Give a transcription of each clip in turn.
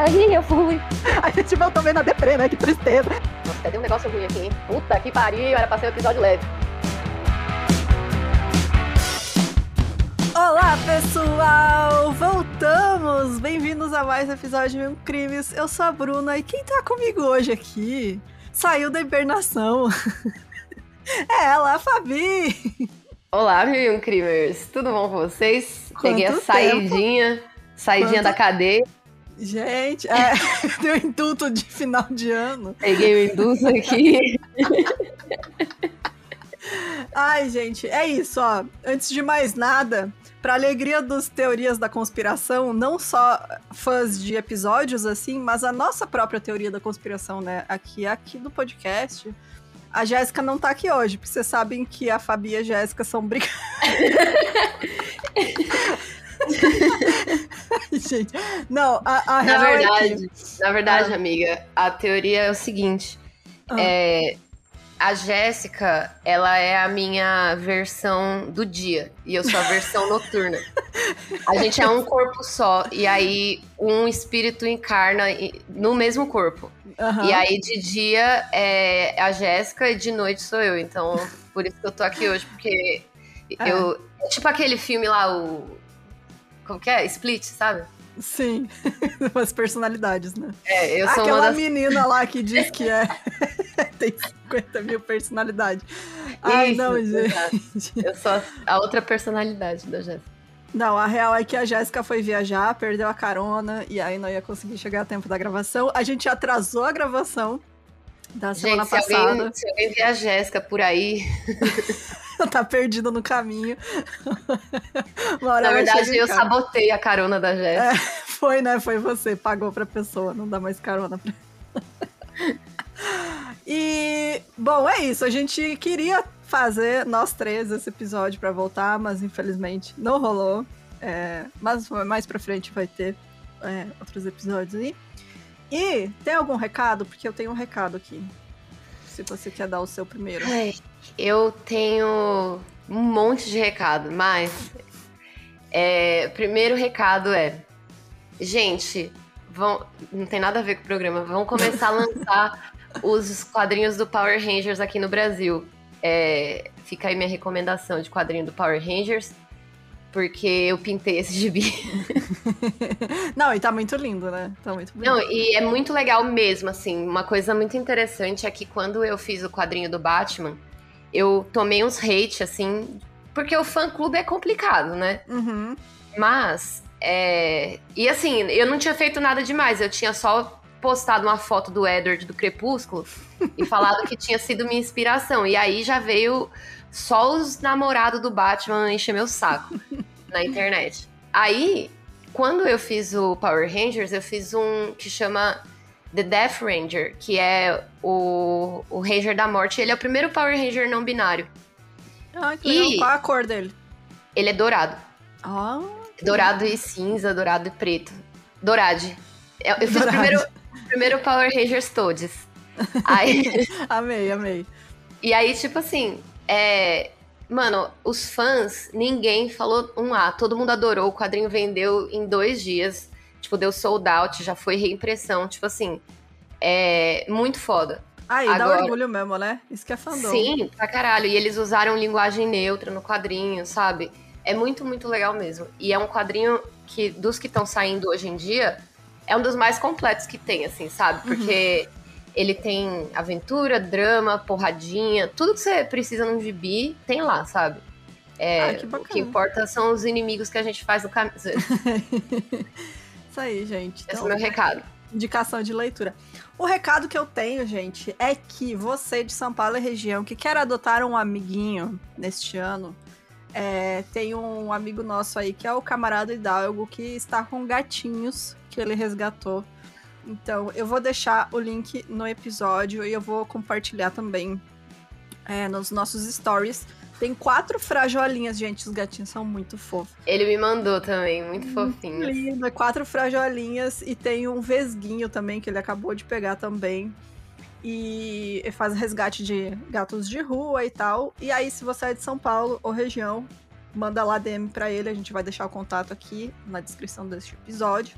aí eu fui. A gente voltou meio na deprê, né? Que tristeza. Nossa, cadê um negócio ruim aqui, hein? Puta que pariu, era pra ser um episódio leve. Olá, pessoal! Voltamos! Bem-vindos a mais um episódio de Mil Crimes. Eu sou a Bruna e quem tá comigo hoje aqui saiu da hibernação. é ela, a Fabi! Olá, Mil Crimers! Tudo bom com vocês? Quanto Peguei a saidinha, saidinha Quanto- da cadeia, Gente, é, deu indulto de final de ano. peguei o indulto aqui. Ai, gente, é isso, ó. Antes de mais nada, pra alegria dos teorias da conspiração, não só fãs de episódios assim, mas a nossa própria teoria da conspiração, né? Aqui, aqui do podcast. A Jéssica não tá aqui hoje, porque vocês sabem que a Fabi e a Jéssica são brigadas. gente, não, a, a Na real é verdade, que... na verdade, Ah. amiga, a teoria é o seguinte. Ah. É, a Jéssica, ela é a minha versão do dia e eu sou a versão noturna. A gente é um corpo só e aí um espírito encarna no mesmo corpo. Aham. E aí de dia é a Jéssica e de noite sou eu. Então, por isso que eu tô aqui hoje, porque É. eu é tipo aquele filme lá o como que é? Split, sabe? Sim, umas personalidades, né? É, eu sou Aquela das menina lá que diz que é. tem 50 mil personalidades. Ai, Isso, não, gente. Eu sou a outra personalidade da Jéssica. Não, a real é que a Jéssica foi viajar, perdeu a carona e aí não ia conseguir chegar a tempo da gravação. A gente atrasou a gravação da semana Gente, se passada. alguém, se alguém ver a Jéssica por aí, tá perdida no caminho. Uma hora na verdade eu sabotei a carona da Jéssica. Foi, né? Foi você, pagou pra pessoa, não dá mais carona pra E, bom, é isso. A gente queria fazer, nós três, esse episódio pra voltar, mas infelizmente não rolou. É, mas mais pra frente vai ter é, outros episódios aí. E tem algum recado? Porque eu tenho um recado aqui. Se você quer dar o seu primeiro. Ai, Eu tenho um monte de recado, mas é, primeiro recado é, gente, vão, não tem nada a ver com o programa, vão começar a lançar os quadrinhos do Power Rangers aqui no Brasil. É, fica aí minha recomendação de quadrinho do Power Rangers, porque eu pintei esse gibi. não, e tá muito lindo, né? Tá muito bonito. Não, e é muito legal mesmo, assim. Uma coisa muito interessante é que quando eu fiz o quadrinho do Batman, eu tomei uns hate, assim, porque o fã-clube é complicado, né? Uhum. Mas, é... E assim, eu não tinha feito nada demais, eu tinha só postado uma foto do Edward do Crepúsculo e falado que tinha sido minha inspiração. E aí já veio só os namorados do Batman encher meu saco na internet. Aí, quando eu fiz o Power Rangers, eu fiz um que chama The Death Ranger, que é o, o Ranger da Morte. Ele é o primeiro Power Ranger não binário. Ah, que legal. E- Qual a cor dele? Ele é dourado. Ah, Dourado e cinza, dourado e preto. Dourade. Eu, eu fiz o primeiro, primeiro Power Rangers todos. Aí, amei, amei. e aí, tipo assim, é. Mano, os fãs, ninguém falou um A. Todo mundo adorou. O quadrinho vendeu em dois dias. Tipo, deu sold out, já foi reimpressão. Tipo assim, é muito foda. Aí, dá Agora- orgulho mesmo, né? Isso que é fandom. Sim, pra caralho. E eles usaram linguagem neutra no quadrinho, sabe? É muito, muito legal mesmo. E é um quadrinho que, dos que estão saindo hoje em dia, é um dos mais completos que tem, assim, sabe? Porque ele tem aventura, drama, porradinha, tudo que você precisa num gibi tem lá, sabe? É, Ah, que o que importa são os inimigos que a gente faz no caminho. Esse Isso aí, gente. é Então, o meu recado. indicação de leitura. O recado que eu tenho, gente, é que você de São Paulo e região que quer adotar um amiguinho neste ano, é, tem um amigo nosso aí que é o camarada Hidalgo que está com gatinhos que ele resgatou. Então, eu vou deixar o link no episódio e eu vou compartilhar também é, nos nossos stories. Tem quatro frajolinhas, gente. Os gatinhos são muito fofos. Ele me mandou também, muito fofinho. Linda, quatro frajolinhas e tem um vesguinho também que ele acabou de pegar também. E faz resgate de gatos de rua e tal. E aí, se você é de São Paulo ou região, manda lá DM pra ele, a gente vai deixar o contato aqui na descrição deste episódio.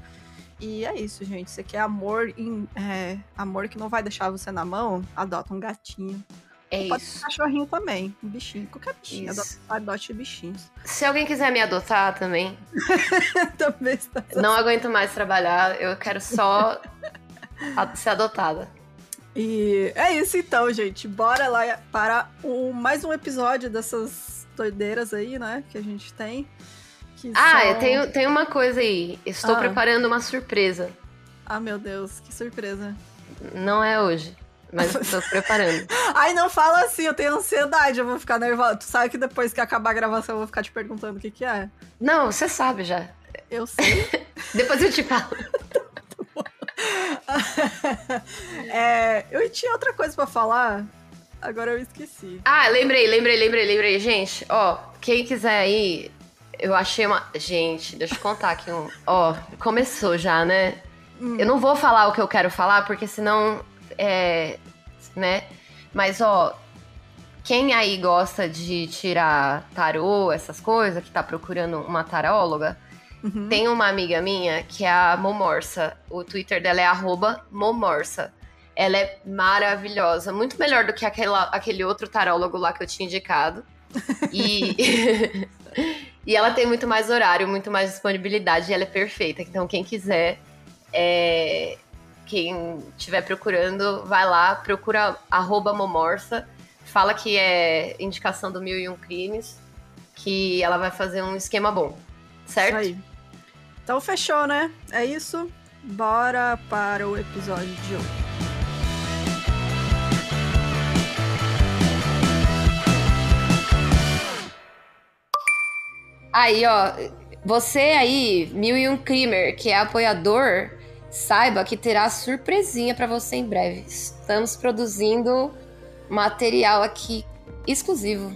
E é isso, gente. Você quer amor, em, é, amor que não vai deixar você na mão? Adota um gatinho. É Pode isso. ser cachorrinho também, um bichinho, qualquer bichinho. Isso. Adote bichinhos. Se alguém quiser me adotar também, também está. não aguento mais trabalhar, eu quero só ser adotada. E é isso então, gente. Bora lá para um, mais um episódio dessas doideiras aí, né? Que a gente tem. Ah, são- eu tenho, tenho uma coisa aí. Estou Ah. preparando uma surpresa. Ah, meu Deus, que surpresa. Não é hoje, mas estou preparando. Ai, não fala assim, eu tenho ansiedade, eu vou ficar nervosa. Tu sabe que depois que acabar a gravação eu vou ficar te perguntando o que que é? Não, você sabe já. Eu sei. Depois eu te falo. É, eu tinha outra coisa pra falar, agora eu esqueci. Ah, lembrei, lembrei, lembrei, lembrei. Gente, ó, quem quiser aí, eu achei uma. Gente, deixa eu contar aqui um. Ó, começou já, né? Hum. Eu não vou falar o que eu quero falar, porque senão. É. Né? Mas, ó. Quem aí gosta de tirar tarô, essas coisas, que tá procurando uma taróloga, Uhum. tem uma amiga minha que é a Momorsa. O Twitter dela é arroba Momorsa. Ela é maravilhosa, muito melhor do que aquela, aquele outro tarólogo lá que eu tinha indicado. E, e ela tem muito mais horário, muito mais disponibilidade, e ela é perfeita. Então, quem quiser, é, quem estiver procurando, vai lá, procura arroba Momorsa, fala que é indicação do Mil e Um Crimes, que ela vai fazer um esquema bom. Certo? Isso aí. Então fechou, né? É isso. Bora para o episódio de hoje. Aí, ó, você aí, Mil e Um Creamer, que é apoiador, saiba que terá surpresinha pra você em breve. Estamos produzindo material aqui exclusivo.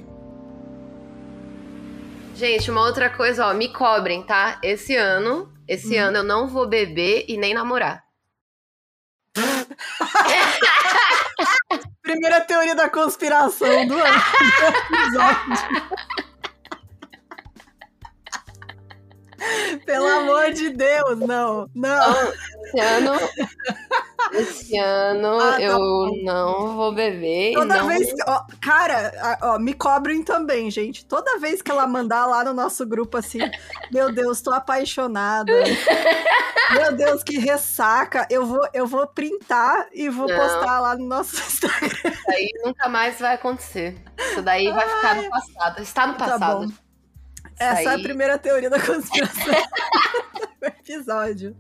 Gente, uma outra coisa, ó, me cobrem, tá? Esse ano, esse Hum. ano eu não vou beber e nem namorar. Primeira teoria da conspiração do ano. Pelo amor de Deus, não. Não. Esse ano, esse ano Ah, tá eu bom. não vou beber Toda não vez. Ó, cara, ó, me cobrem também, gente. Toda vez que ela mandar lá no nosso grupo assim, meu Deus, tô apaixonada. meu Deus, que ressaca. Eu vou, eu vou printar e vou Não. postar lá no nosso Instagram. Isso aí nunca mais vai acontecer. Isso daí vai ficar no passado. Está no Tá passado. bom. Essa é a primeira teoria da conspiração do episódio.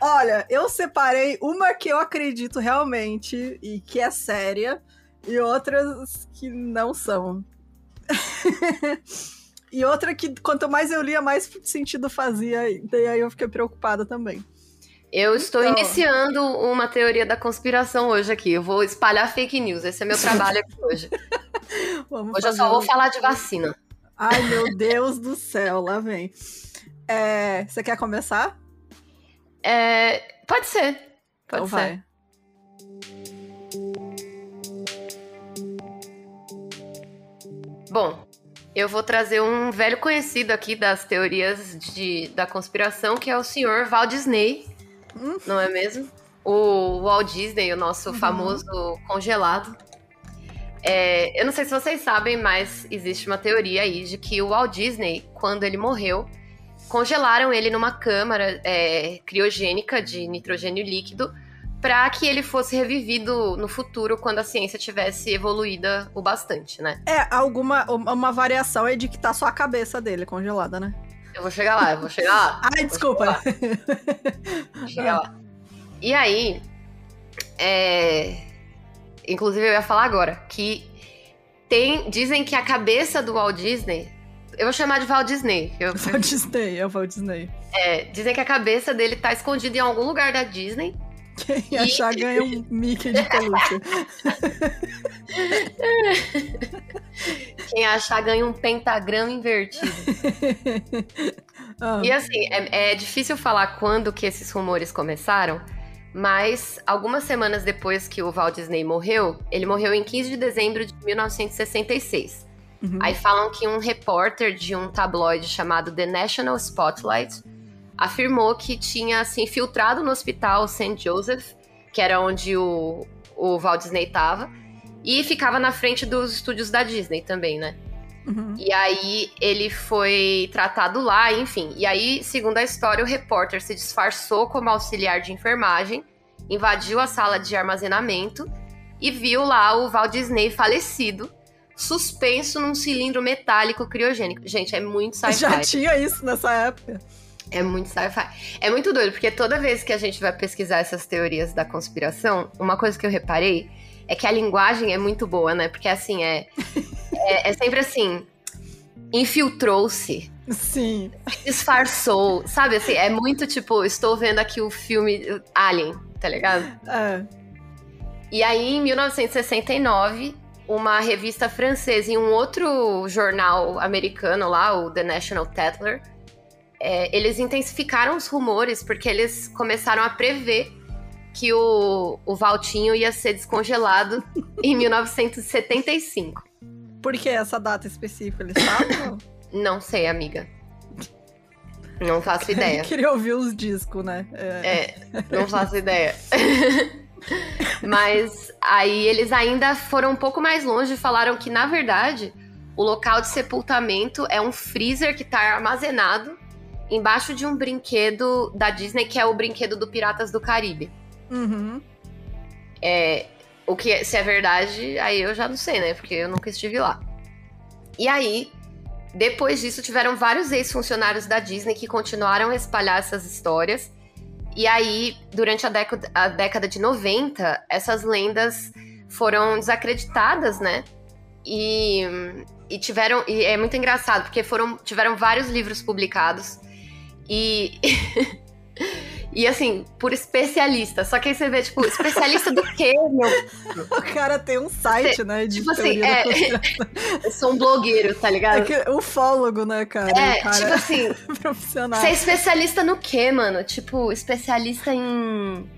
Olha, eu separei uma que eu acredito realmente e que é séria, e outras que não são. e outra que, quanto mais eu lia, mais sentido fazia. E daí aí eu fiquei preocupada também. Eu estou Então. iniciando uma teoria da conspiração hoje aqui. Eu vou espalhar fake news. Esse é meu trabalho aqui hoje. Hoje eu só vou falar de vacina. Ai, meu Deus do céu, lá vem. É, você quer começar? É, pode ser. Pode então ser. vai. Bom, eu vou trazer um velho conhecido aqui das teorias de, da conspiração, que é o senhor Walt Disney. Hum. Não é mesmo? O Walt Disney, o nosso Uhum. famoso congelado. É, eu não sei se vocês sabem, mas existe uma teoria aí de que o Walt Disney, quando ele morreu, congelaram ele numa câmara é, criogênica de nitrogênio líquido para que ele fosse revivido no futuro quando a ciência tivesse evoluída o bastante, né? É, alguma uma variação é de que tá só a cabeça dele congelada, né? Eu vou chegar lá, eu vou chegar lá. Ai, desculpa. Vou chegar lá. E aí, é... inclusive eu ia falar agora que tem, dizem que a cabeça do Walt Disney, eu vou chamar de Walt Disney. Eu, Walt Disney, é o Walt Disney. é, dizem que a cabeça dele tá escondida em algum lugar da Disney. Quem E- achar ganha um Mickey de pelúcia. Quem achar ganha um pentagrama invertido. Ah, E assim, é, é difícil falar quando que esses rumores começaram, mas algumas semanas depois que o Walt Disney morreu, ele morreu em 15 de dezembro de 1966. uhum. Aí falam que um repórter de um tabloide chamado The National Spotlight afirmou que tinha se infiltrado no hospital St. Joseph, que era onde o, o Walt Disney estava, e ficava na frente dos estúdios da Disney também, né? Uhum. E aí ele foi tratado lá, enfim. E aí, segundo a história, o repórter se disfarçou como auxiliar de enfermagem, invadiu a sala de armazenamento e viu lá o Walt Disney falecido, suspenso num cilindro metálico criogênico. Gente, é muito sci-fi. Já tinha isso nessa época. É muito sci-fi. É muito doido, porque toda vez que a gente vai pesquisar essas teorias da conspiração, uma coisa que eu reparei é que a linguagem é muito boa, né? Porque assim, é, é, é sempre assim. Infiltrou-se. Sim. Disfarçou. Sabe assim? É muito tipo, estou vendo aqui o filme Alien, tá ligado? É. E aí, em 1969, uma revista francesa e um outro jornal americano lá, o The National Tatler, é, eles intensificaram os rumores porque eles começaram a prever que o, o Valtinho ia ser descongelado em 1975. Por que essa data específica? Eles sabem? Não sei, amiga. Não faço ideia. Queria ouvir os discos, né? É, é não faço ideia. Mas aí eles ainda foram um pouco mais longe e falaram que, na verdade, o local de sepultamento é um freezer que está armazenado embaixo de um brinquedo da Disney, que é o brinquedo do Piratas do Caribe. Uhum. É, o que, se é verdade, aí eu já não sei, né? Porque eu nunca estive lá. E aí, depois disso, tiveram vários ex-funcionários da Disney que continuaram a espalhar essas histórias. E aí, durante a década, a década de 90, essas lendas foram desacreditadas, né? E, e tiveram. E é muito engraçado, porque foram, tiveram vários livros publicados e. E assim, por especialista. Só que aí você vê, tipo, especialista do quê, meu? O cara tem um site, você, né? Tipo assim, é. eu sou um blogueiro, tá ligado? É que, ufólogo, né, cara? É, cara tipo assim. profissional. Você é especialista no quê, mano? Tipo, especialista em.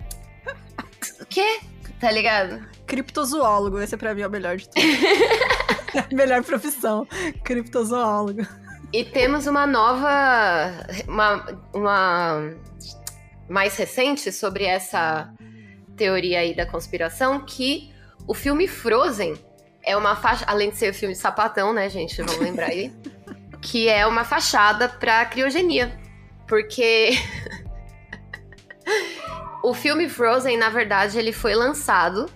O quê? Tá ligado? Criptozoólogo, esse pra mim é o melhor de tudo. melhor profissão. Criptozoólogo. E temos uma nova. Uma, uma mais recente sobre essa teoria aí da conspiração que o filme Frozen é uma faixa. Além de ser o filme de sapatão, né, gente? Vamos lembrar aí. que é uma fachada pra criogenia. Porque. o filme Frozen, na verdade, ele foi lançado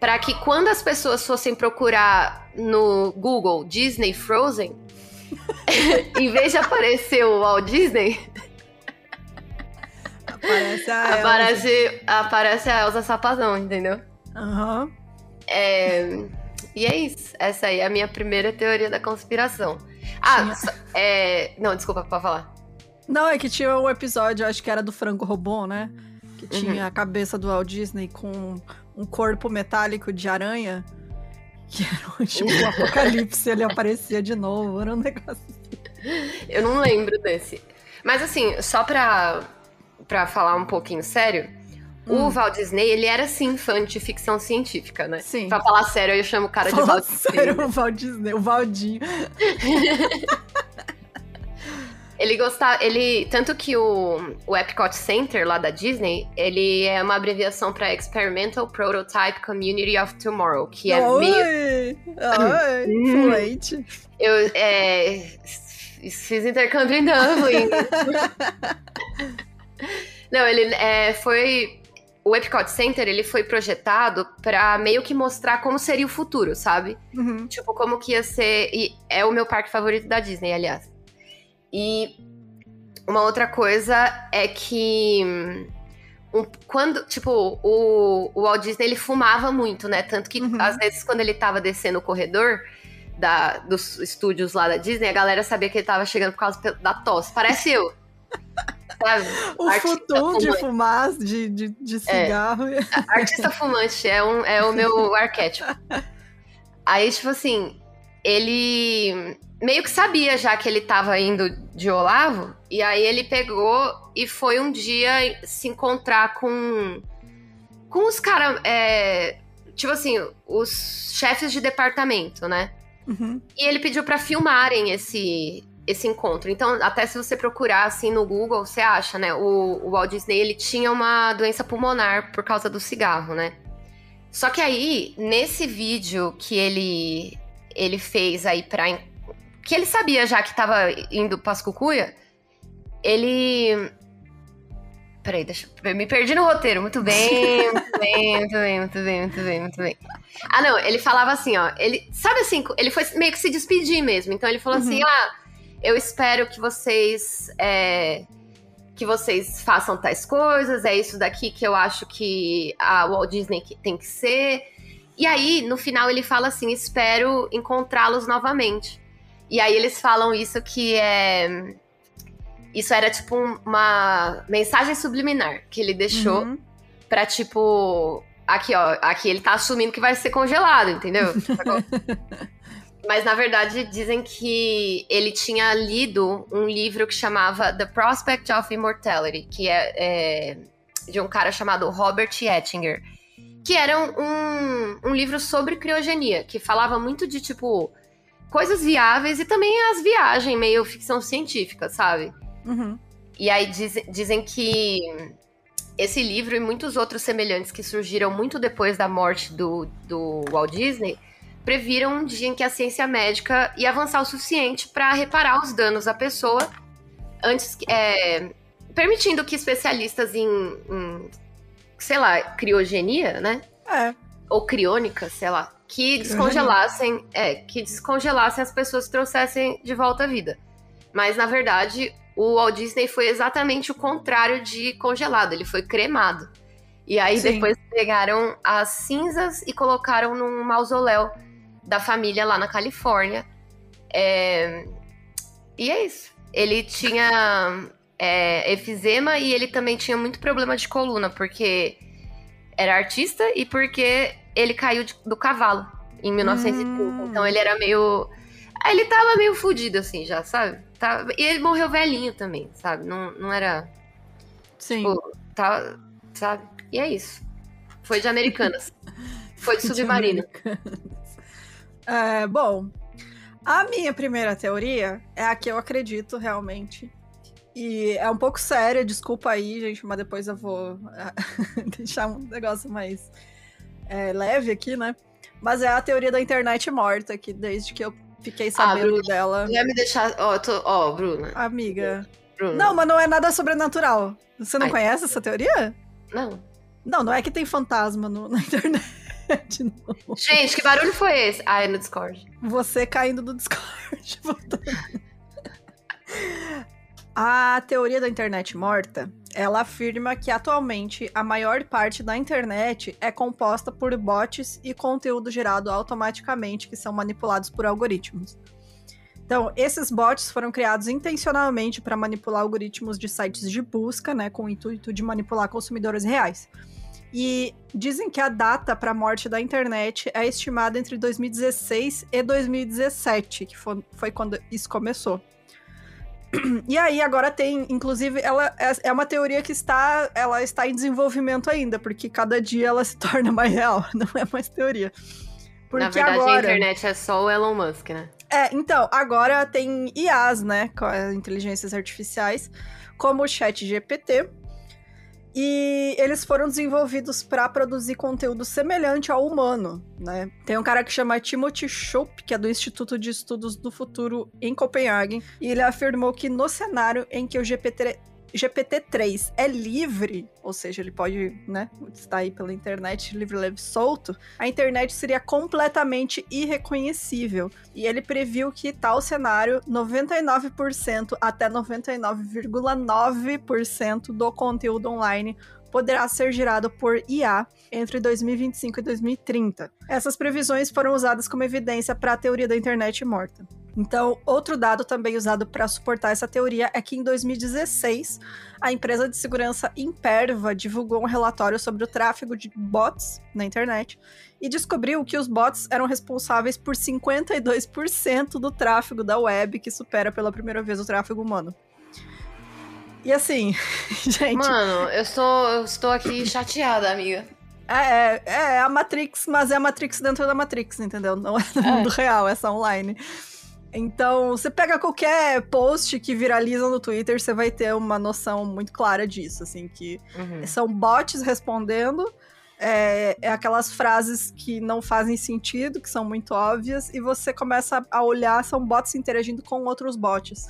para que quando as pessoas fossem procurar no Google Disney Frozen, em vez de aparecer o Walt Disney, aparece a aparece, Elsa. aparece a Elsa Sapazão, entendeu? Aham. Uhum. É, e é isso. Essa aí é a minha primeira teoria da conspiração. Ah, é, não, desculpa, pode falar. Não, é que tinha um episódio, acho que era do Frango Robô, né? Que tinha uhum. a cabeça do Walt Disney com um corpo metálico de aranha. Que era tipo um apocalipse, ele aparecia de novo, era um negócio assim. Eu não lembro desse. Mas assim, só pra, pra falar um pouquinho sério, hum. o Walt Disney, ele era sim fã de ficção científica, né? Sim. Pra falar sério, eu chamo o cara Fala de Walt Disney. sério, o Walt Disney, o Valdinho. Ele gostava, ele tanto que o, o Epcot Center lá da Disney, ele é uma abreviação para Experimental Prototype Community of Tomorrow, que é Oi! meio Oi, hum. fluente. Eu é, fiz intercâmbio em Dublin. Não, ele é, foi o Epcot Center ele foi projetado para meio que mostrar como seria o futuro, sabe? Uhum. Tipo, como que ia ser. E é o meu parque favorito da Disney, aliás. E uma outra coisa é que um, quando, tipo, o, o Walt Disney ele fumava muito, né? Tanto que uhum. às vezes quando ele tava descendo o corredor da, dos estúdios lá da Disney, a galera sabia que ele tava chegando por causa da tosse. Parece eu. Sabe? O futum de fumar, de, de, de é. cigarro. É. Artista fumante é, um, é o meu arquétipo. Aí, tipo assim, ele meio que sabia já que ele tava indo de Olavo, e aí ele pegou e foi um dia se encontrar com com os caras, é, tipo assim, os chefes de departamento, né? Uhum. E ele pediu para filmarem esse esse encontro. Então, até se você procurar assim no Google, você acha, né? O, o Walt Disney ele tinha uma doença pulmonar por causa do cigarro, né? Só que aí, nesse vídeo que ele ele fez aí pra. Que ele sabia já que tava indo pras cucuia, ele. Peraí, deixa eu. Me perdi no roteiro. Muito bem, muito bem, muito bem, muito bem, muito bem, muito bem. Ah, não, ele falava assim, ó. Ele. Sabe assim, ele foi meio que se despedir mesmo. Então ele falou assim: uhum. ah, eu espero que vocês. É, que vocês façam tais coisas, é isso daqui que eu acho que a Walt Disney tem que ser. E aí, no final, ele fala assim: espero encontrá-los novamente. E aí eles falam isso que é. Isso era tipo uma mensagem subliminar que ele deixou uhum. pra tipo. Aqui, ó. Aqui ele tá assumindo que vai ser congelado, entendeu? Mas na verdade dizem que ele tinha lido um livro que chamava The Prospect of Immortality, que é, é de um cara chamado Robert Ettinger que era um, um livro sobre criogenia, que falava muito de, tipo, coisas viáveis e também as viagens, meio ficção científica, sabe? Uhum. E aí diz, dizem que esse livro e muitos outros semelhantes que surgiram muito depois da morte do, do Walt Disney previram um dia em que a ciência médica ia avançar o suficiente para reparar os danos à pessoa antes é, permitindo que especialistas em, em sei lá, criogenia, né? É. Ou criônica, sei lá. Que descongelassem, é, que descongelassem as pessoas e trouxessem de volta à vida. Mas, na verdade, o Walt Disney foi exatamente o contrário de congelado, ele foi cremado. E aí Sim. depois pegaram as cinzas e colocaram num mausoléu da família lá na Califórnia. É... E é isso. Ele tinha é, efizema e ele também tinha muito problema de coluna, porque era artista e porque ele caiu de, do cavalo em 1930. Hum. Então ele era meio. Ele tava meio fudido, assim, já, sabe? Tava... E ele morreu velhinho também, sabe? Não, não era. Sim. Tipo, tá, sabe? E é isso. Foi de Americanas. Foi de submarino. É, bom, a minha primeira teoria é a que eu acredito realmente. E é um pouco séria, desculpa aí, gente, mas depois eu vou deixar um negócio mais é, leve aqui, né? Mas é a teoria da internet morta, que desde que eu fiquei ah, sabendo ah, dela. Ia me deixar. Ó, oh, tô... oh, Bruna. Amiga. Bruna. Não, mas não é nada sobrenatural. Você não Ai. conhece essa teoria? Não. Não, não é que tem fantasma no, na internet. Não. Gente, que barulho foi esse? Ah, é no Discord. Você caindo do Discord. A teoria da internet morta, ela afirma que atualmente a maior parte da internet é composta por bots e conteúdo gerado automaticamente que são manipulados por algoritmos. Então, esses bots foram criados intencionalmente para manipular algoritmos de sites de busca, né, com o intuito de manipular consumidores reais. E dizem que a data para a morte da internet é estimada entre 2016 e 2017, que foi, quando isso começou. E aí, agora tem, inclusive, ela é, é uma teoria que está, ela está em desenvolvimento ainda, porque cada dia ela se torna mais real, não é mais teoria. Porque Na verdade, agora... a internet é só o Elon Musk, né? É, então, agora tem IAs, né, com as inteligências artificiais, como o Chat GPT, e eles foram desenvolvidos para produzir conteúdo semelhante ao humano, né? Tem um cara que chama Timothy Schopp, que é do Instituto de Estudos do Futuro em Copenhague, e ele afirmou que no cenário em que o GPT GPT-3 é livre, ou seja, ele pode, né, estar aí pela internet livre, leve, solto, a internet seria completamente irreconhecível. E ele previu que tal cenário, 99% até 99,9% do conteúdo online poderá ser gerado por IA entre 2025 e 2030. Essas previsões foram usadas como evidência para a teoria da internet morta. Então, outro dado também usado para suportar essa teoria é que em 2016, a empresa de segurança Imperva divulgou um relatório sobre o tráfego de bots na internet e descobriu que os bots eram responsáveis por 52% do tráfego da web, que supera pela primeira vez o tráfego humano. E assim, gente. Mano, eu estou, eu estou aqui chateada, amiga. É, é, é a Matrix, mas é a Matrix dentro da Matrix, entendeu? Não é no é. mundo real, é só online. Então, você pega qualquer post que viraliza no Twitter, você vai ter uma noção muito clara disso, assim, que Uhum. são bots respondendo, é, é aquelas frases que não fazem sentido, que são muito óbvias, e você começa a olhar, são bots interagindo com outros bots.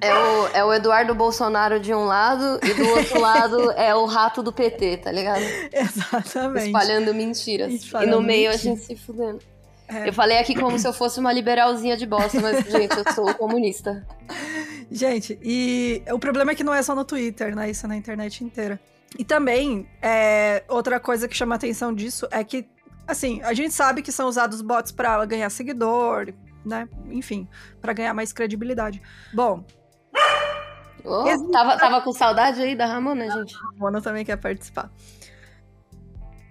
É o, é o Eduardo Bolsonaro de um lado e do outro lado é o rato do PT, tá ligado? Exatamente. Espalhando mentiras. Espalhando e no meio a gente se fudendo. É. Eu falei aqui como se eu fosse uma liberalzinha de bosta, mas, gente, eu sou comunista. Gente, e o problema é que não é só no Twitter, né? Isso é na internet inteira. E também, é, outra coisa que chama a atenção disso é que, assim, a gente sabe que são usados bots pra ganhar seguidor, né? Enfim, pra ganhar mais credibilidade. Bom, Oh, tava, tava com saudade aí da Ramona, gente? a Mona também quer participar.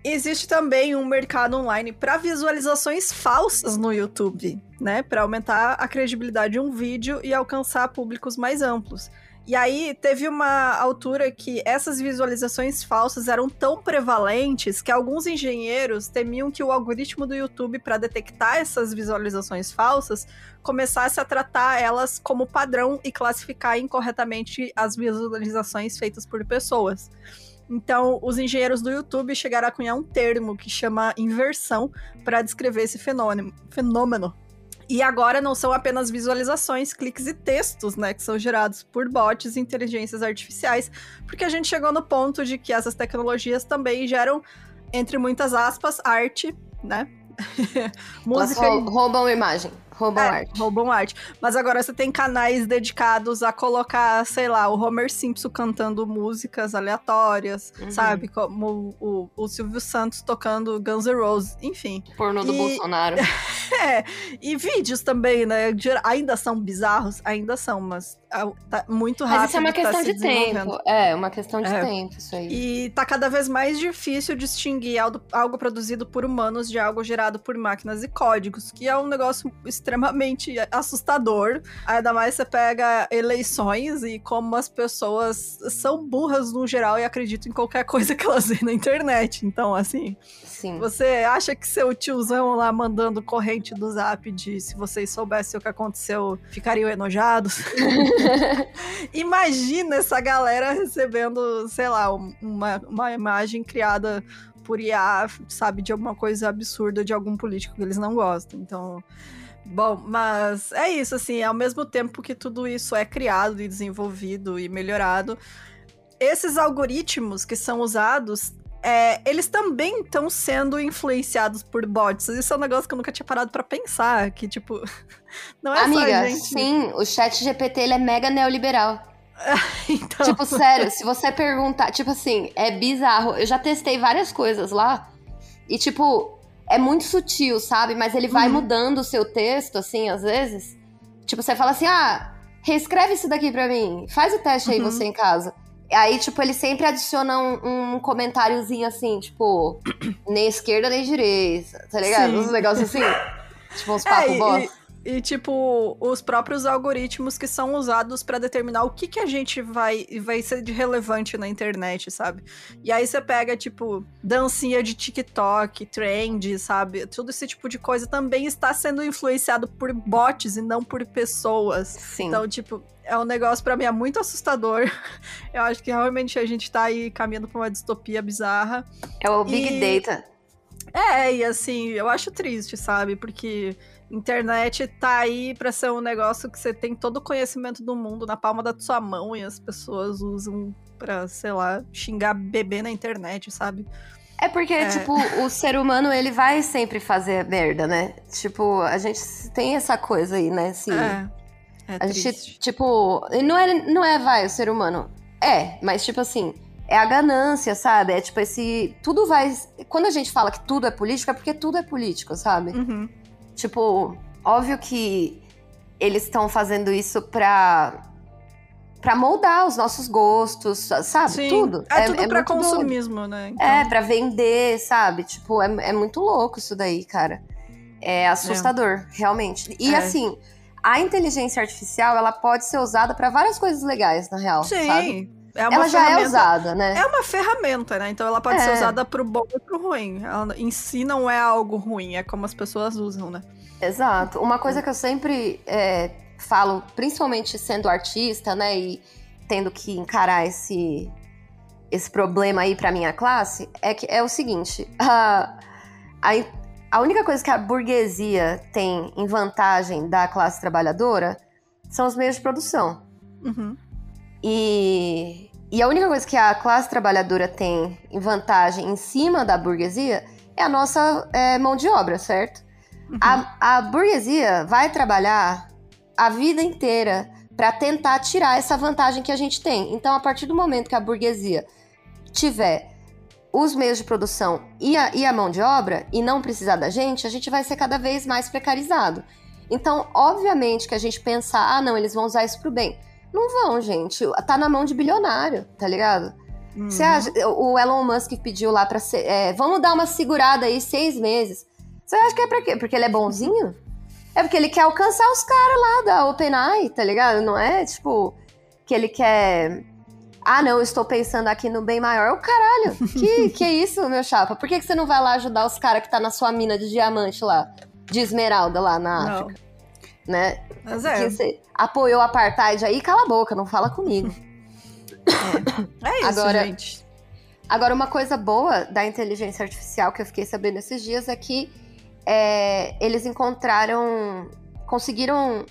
Existe também um mercado online para visualizações falsas no YouTube, né? Para aumentar a credibilidade de um vídeo e alcançar públicos mais amplos. E aí teve uma altura que essas visualizações falsas eram tão prevalentes que alguns engenheiros temiam que o algoritmo do YouTube para detectar essas visualizações falsas começasse a tratar elas como padrão e classificar incorretamente as visualizações feitas por pessoas. Então, os engenheiros do YouTube chegaram a cunhar um termo que chama inversão para descrever esse fenômeno. fenômeno. E agora não são apenas visualizações, cliques e textos, né, que são gerados por bots e inteligências artificiais, porque a gente chegou no ponto de que essas tecnologias também geram, entre muitas aspas, arte, né? Elas Música rou- e roubam imagem, roubam é, arte. roubam arte. Mas agora você tem canais dedicados a colocar, sei lá, o Homer Simpson cantando músicas aleatórias, Uhum. sabe? Como o, o Silvio Santos tocando Guns N' Roses, enfim. Porno do E- Bolsonaro. É, e vídeos também, né? Ainda são bizarros? Ainda são, mas tá muito rápido. Mas isso é uma tá questão se de tempo. É, uma questão de É. tempo, isso aí. E tá cada vez mais difícil distinguir algo, algo produzido por humanos de algo gerado por máquinas e códigos, que é um negócio extremamente assustador. Ainda mais você pega eleições e como as pessoas são burras no geral e acreditam em qualquer coisa que elas veem na internet. Então, assim, Você acha que seu tiozão lá mandando corrente do zap de se vocês soubessem o que aconteceu, ficariam enojados? Imagina essa galera recebendo, sei lá, um- uma, uma imagem criada por IA, sabe, de alguma coisa absurda de algum político que eles não gostam. Então. Bom, mas é isso, assim, ao mesmo tempo que tudo isso é criado e desenvolvido e melhorado, esses algoritmos que são usados é, eles também estão sendo influenciados por bots. Isso é um negócio que eu nunca tinha parado pra pensar, que, tipo, não é só Amiga, a gente. sim, o chat GPT ele é mega neoliberal. Então, Tipo, sério, se você perguntar, tipo assim, é bizarro. Eu já testei várias coisas lá e, tipo, é muito sutil, sabe? Mas ele vai Uhum. mudando o seu texto, assim, às vezes. Tipo, você fala assim, ah, reescreve isso daqui pra mim. Faz o teste aí Uhum. você em casa. Aí, tipo, ele sempre adiciona um, um comentáriozinho assim, tipo, nem esquerda nem direita, tá ligado? Sim. Uns negócios assim. tipo, uns É, papo e- bosta. E, tipo, os próprios algoritmos que são usados pra determinar o que, que a gente vai, vai ser de relevante na internet, sabe? E aí você pega, tipo, dancinha de TikTok, trend, sabe? Tudo esse tipo de coisa também está sendo influenciado por bots e não por pessoas. Sim. Então, tipo, é um negócio pra mim é muito assustador. Eu acho que realmente a gente tá aí caminhando pra uma distopia bizarra. é o Big e- Data. É, e assim, eu acho triste, sabe? Porque internet tá aí pra ser um negócio que você tem todo o conhecimento do mundo na palma da sua mão e as pessoas usam pra, sei lá, xingar bebê na internet, sabe? É porque, É. tipo, o ser humano, ele vai sempre fazer merda, né? Tipo, a gente tem essa coisa aí, né? Assim, É. É a triste. gente, tipo, não é, não é, vai, o ser humano. É, mas, tipo assim, é a ganância, sabe? É tipo esse. Tudo vai. Quando a gente fala que tudo é político, é porque tudo é político, sabe? Uhum. Tipo, óbvio que eles estão fazendo isso pra. pra moldar os nossos gostos, sabe? Sim. Tudo. É, tudo pra muito doido. consumismo, né? Então, É, pra vender, sabe? Tipo, é, é muito louco isso daí, cara. É assustador, realmente. E É. assim, a inteligência artificial, ela pode ser usada pra várias coisas legais, na real, Sim. sabe? É uma Ela já é ferramenta- usada, né? É uma ferramenta, né? Então ela pode É. ser usada pro bom e pro ruim. Ela em si não é algo ruim, é como as pessoas usam, né? Exato. Uma coisa que eu sempre é, falo, principalmente sendo artista, né, e tendo que encarar esse, esse problema aí para minha classe, é que é o seguinte: a, a, a única coisa que a burguesia tem em vantagem da classe trabalhadora são os meios de produção. Uhum. E, e a única coisa que a classe trabalhadora tem em vantagem em cima da burguesia é a nossa é, mão de obra, certo? Uhum. A, a burguesia vai trabalhar a vida inteira para tentar tirar essa vantagem que a gente tem. Então, a partir do momento que a burguesia tiver os meios de produção e a, e a mão de obra e não precisar da gente, a gente vai ser cada vez mais precarizado. Então, obviamente que a gente pensar, ah, não, eles vão usar isso pro bem. Não vão, gente. Tá na mão de bilionário, tá ligado? Uhum. Você acha, o Elon Musk pediu lá pra ser. É, vamos dar uma segurada aí seis meses. Você acha que é pra quê? Porque ele é bonzinho? É porque ele quer alcançar os caras lá da OpenAI, tá ligado? Não é tipo que ele quer. Ah, não, estou pensando aqui no bem maior. O caralho, que, que isso, meu chapa? Por que, que você não vai lá ajudar os caras que tá na sua mina de diamante lá, de esmeralda lá na África? Né? Mas é. você apoiou o apartheid aí, cala a boca, não fala comigo. É, é isso, agora, gente. Agora, uma coisa boa da inteligência artificial que eu fiquei sabendo esses dias é que é, eles encontraram. Conseguiram.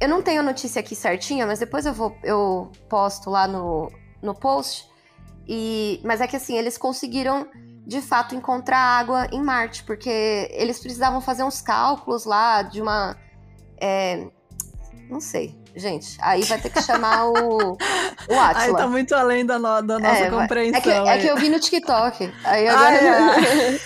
Eu não tenho a notícia aqui certinha, mas depois eu vou eu posto lá no, no post. E, mas é que assim, eles conseguiram de fato encontrar água em Marte, porque eles precisavam fazer uns cálculos lá de uma. É, não sei, gente. Aí vai ter que chamar o, o Atila. Aí tá muito além da, no, da nossa é, compreensão. É que, é que, eu vi no TikTok. Aí agora. é.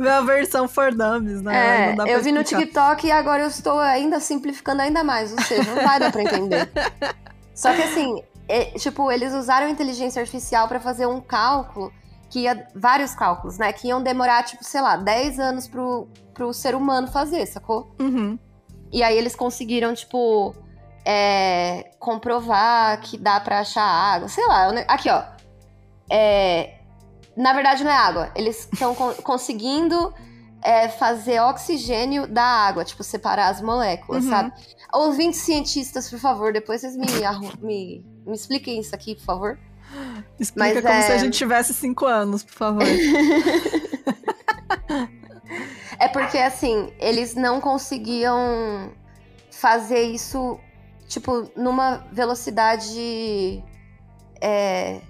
a versão for dummies, né? É, eu vi no TikTok e agora eu estou ainda simplificando ainda mais. Ou seja, não vai dar pra entender. Só que assim, é, tipo, eles usaram inteligência artificial para fazer um cálculo que ia. Vários cálculos, né? Que iam demorar, tipo, sei lá, 10 anos pro, pro ser humano fazer, sacou? Uhum. E aí eles conseguiram, tipo. É, comprovar que dá para achar água, sei lá. Aqui, ó. É, na verdade, não é água. Eles estão conseguindo é, fazer oxigênio da água, tipo, separar as moléculas, uhum. sabe? Ouvintes cientistas, por favor, depois vocês me, me, me expliquem isso aqui, por favor. Explica Mas, como é... se a gente tivesse cinco anos, por favor. é porque, assim, eles não conseguiam fazer isso, tipo, numa velocidade. É,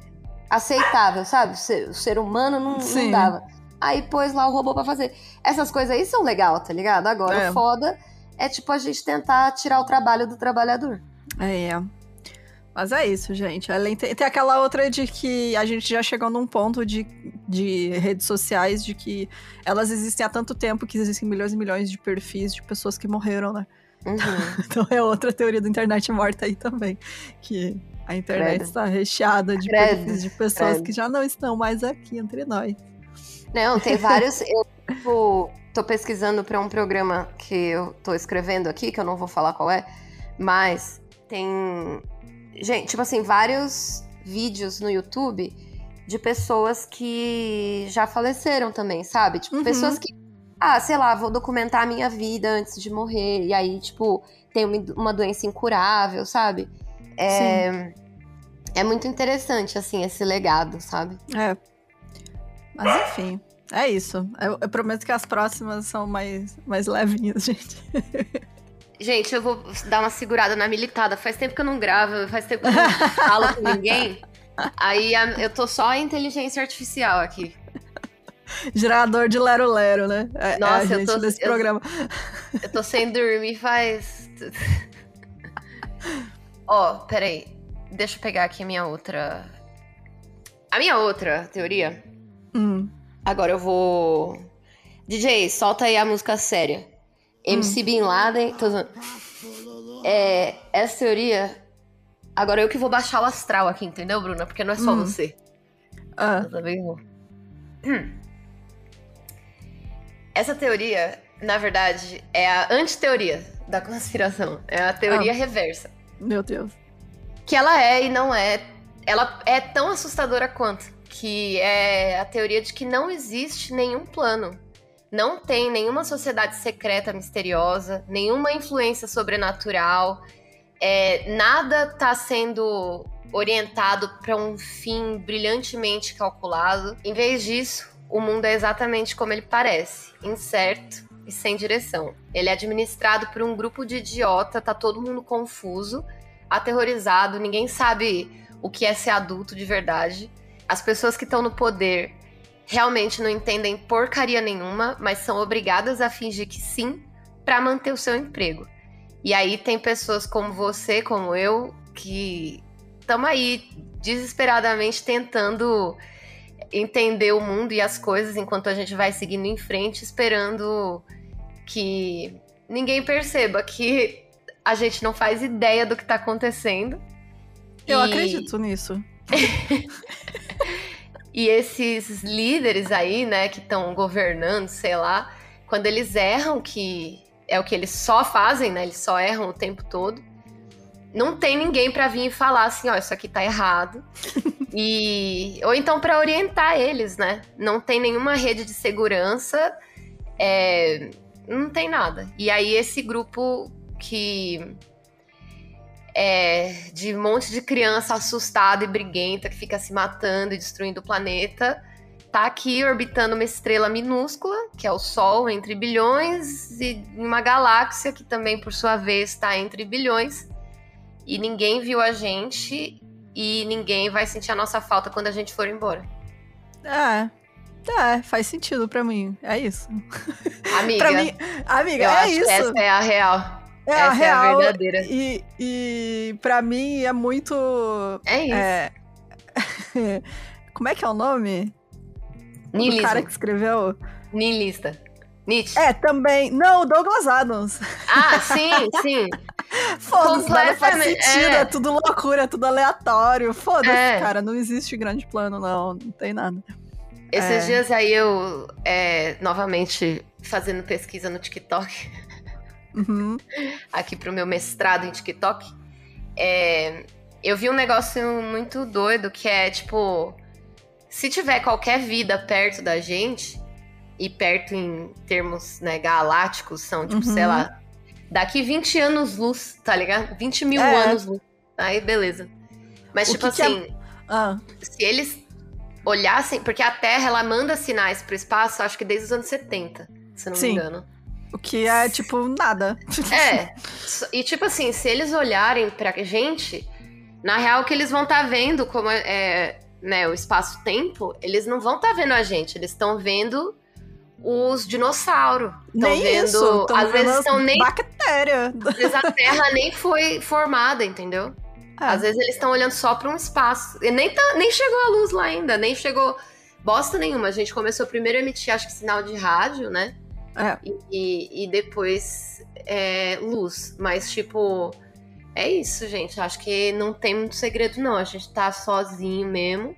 aceitável, sabe? O ser, humano não, não, dava. Aí pôs lá o robô pra fazer. Essas coisas aí são legal, tá ligado? Agora, é. foda é tipo a gente tentar tirar o trabalho do trabalhador. É. Mas é isso, gente. Além tem, tem aquela outra de que a gente já chegou num ponto de, de redes sociais de que elas existem há tanto tempo que existem milhões e milhões de perfis de pessoas que morreram, né? Uhum. então é outra teoria da internet morta aí também. Que a internet Credo. está recheada de perfis de pessoas Credo. que já não estão mais aqui entre nós. Não, tem vários. eu tipo, tô pesquisando para um programa que eu tô escrevendo aqui, que eu não vou falar qual é, mas tem. Gente, tipo assim, vários vídeos no YouTube de pessoas que já faleceram também, sabe? Tipo, uhum. pessoas que. Ah, sei lá, vou documentar a minha vida antes de morrer. E aí, tipo, tem uma doença incurável, sabe? É, é muito interessante, assim, esse legado, sabe? É. Mas enfim, é isso. Eu, eu prometo que as próximas são mais, mais levinhas, gente. Gente, eu vou dar uma segurada na militada. Faz tempo que eu não gravo, faz tempo que eu não falo com ninguém. Aí eu tô só a inteligência artificial aqui. Gerador de Lero Lero, né? É, Nossa, é eu tô. Desse eu, programa. eu tô sem dormir faz. Ó, oh, peraí. Deixa eu pegar aqui a minha outra. A minha outra teoria. Hum. Agora eu vou. DJ, solta aí a música séria. MC hum. Bin Laden. Tô... É, essa teoria. Agora eu que vou baixar o astral aqui, entendeu, Bruna? Porque não é só hum. você. Ah. Eu também vou. Hum. Essa teoria, na verdade, é a antiteoria da conspiração. É a teoria ah. reversa. Meu Deus. Que ela é e não é. Ela é tão assustadora quanto. Que é a teoria de que não existe nenhum plano não tem nenhuma sociedade secreta misteriosa, nenhuma influência sobrenatural, é, nada está sendo orientado para um fim brilhantemente calculado. Em vez disso, o mundo é exatamente como ele parece, incerto e sem direção. Ele é administrado por um grupo de idiota, tá todo mundo confuso, aterrorizado, ninguém sabe o que é ser adulto de verdade. As pessoas que estão no poder realmente não entendem porcaria nenhuma, mas são obrigadas a fingir que sim para manter o seu emprego. E aí tem pessoas como você, como eu, que estamos aí desesperadamente tentando entender o mundo e as coisas enquanto a gente vai seguindo em frente, esperando que ninguém perceba que a gente não faz ideia do que está acontecendo. Eu e... acredito nisso. e esses líderes aí, né, que estão governando, sei lá, quando eles erram, que é o que eles só fazem, né? Eles só erram o tempo todo. Não tem ninguém para vir e falar assim, ó, isso aqui tá errado. e ou então para orientar eles, né? Não tem nenhuma rede de segurança, é... não tem nada. E aí esse grupo que é, de um monte de criança assustada e briguenta que fica se matando e destruindo o planeta, tá aqui orbitando uma estrela minúscula, que é o Sol, entre bilhões, e uma galáxia que também, por sua vez, está entre bilhões. E ninguém viu a gente e ninguém vai sentir a nossa falta quando a gente for embora. É. É, faz sentido para mim. É isso. Amiga. pra mim, amiga, é isso. essa é a real. É Essa a real. É a verdadeira. E, e para mim é muito. É isso. É... Como é que é o nome? Nilismo. O cara que escreveu. Nihilista. Nietzsche. É, também. Não, o Douglas Adams. Ah, sim, sim. Foda-se, nada faz sentido, é. é. tudo loucura, é tudo aleatório. Foda-se, é. cara, não existe grande plano, não, não tem nada. Esses é. dias aí eu, é, novamente, fazendo pesquisa no TikTok, uhum. aqui pro meu mestrado em TikTok, é, eu vi um negócio muito doido que é tipo: se tiver qualquer vida perto da gente, e perto em termos né, galácticos, são tipo, uhum. sei lá, daqui 20 anos luz, tá ligado? 20 mil é. anos luz. Aí, beleza. Mas, o tipo que assim, é... ah. se eles olhassem, porque a Terra ela manda sinais pro espaço, acho que desde os anos 70, se não Sim. me engano. O que é, tipo, nada. É. E, tipo assim, se eles olharem pra gente, na real, o que eles vão estar tá vendo como é, né, o espaço-tempo, eles não vão estar tá vendo a gente, eles estão vendo os dinossauros. Nem vendo, isso. Às vezes são nem. Bactéria. Às vezes a Terra nem foi formada, entendeu? É. Às vezes eles estão olhando só para um espaço. E nem, tá, nem chegou a luz lá ainda, nem chegou bosta nenhuma. A gente começou primeiro a emitir, acho que sinal de rádio, né? É. E, e depois é, luz. Mas, tipo, é isso, gente. Acho que não tem muito segredo, não. A gente tá sozinho mesmo.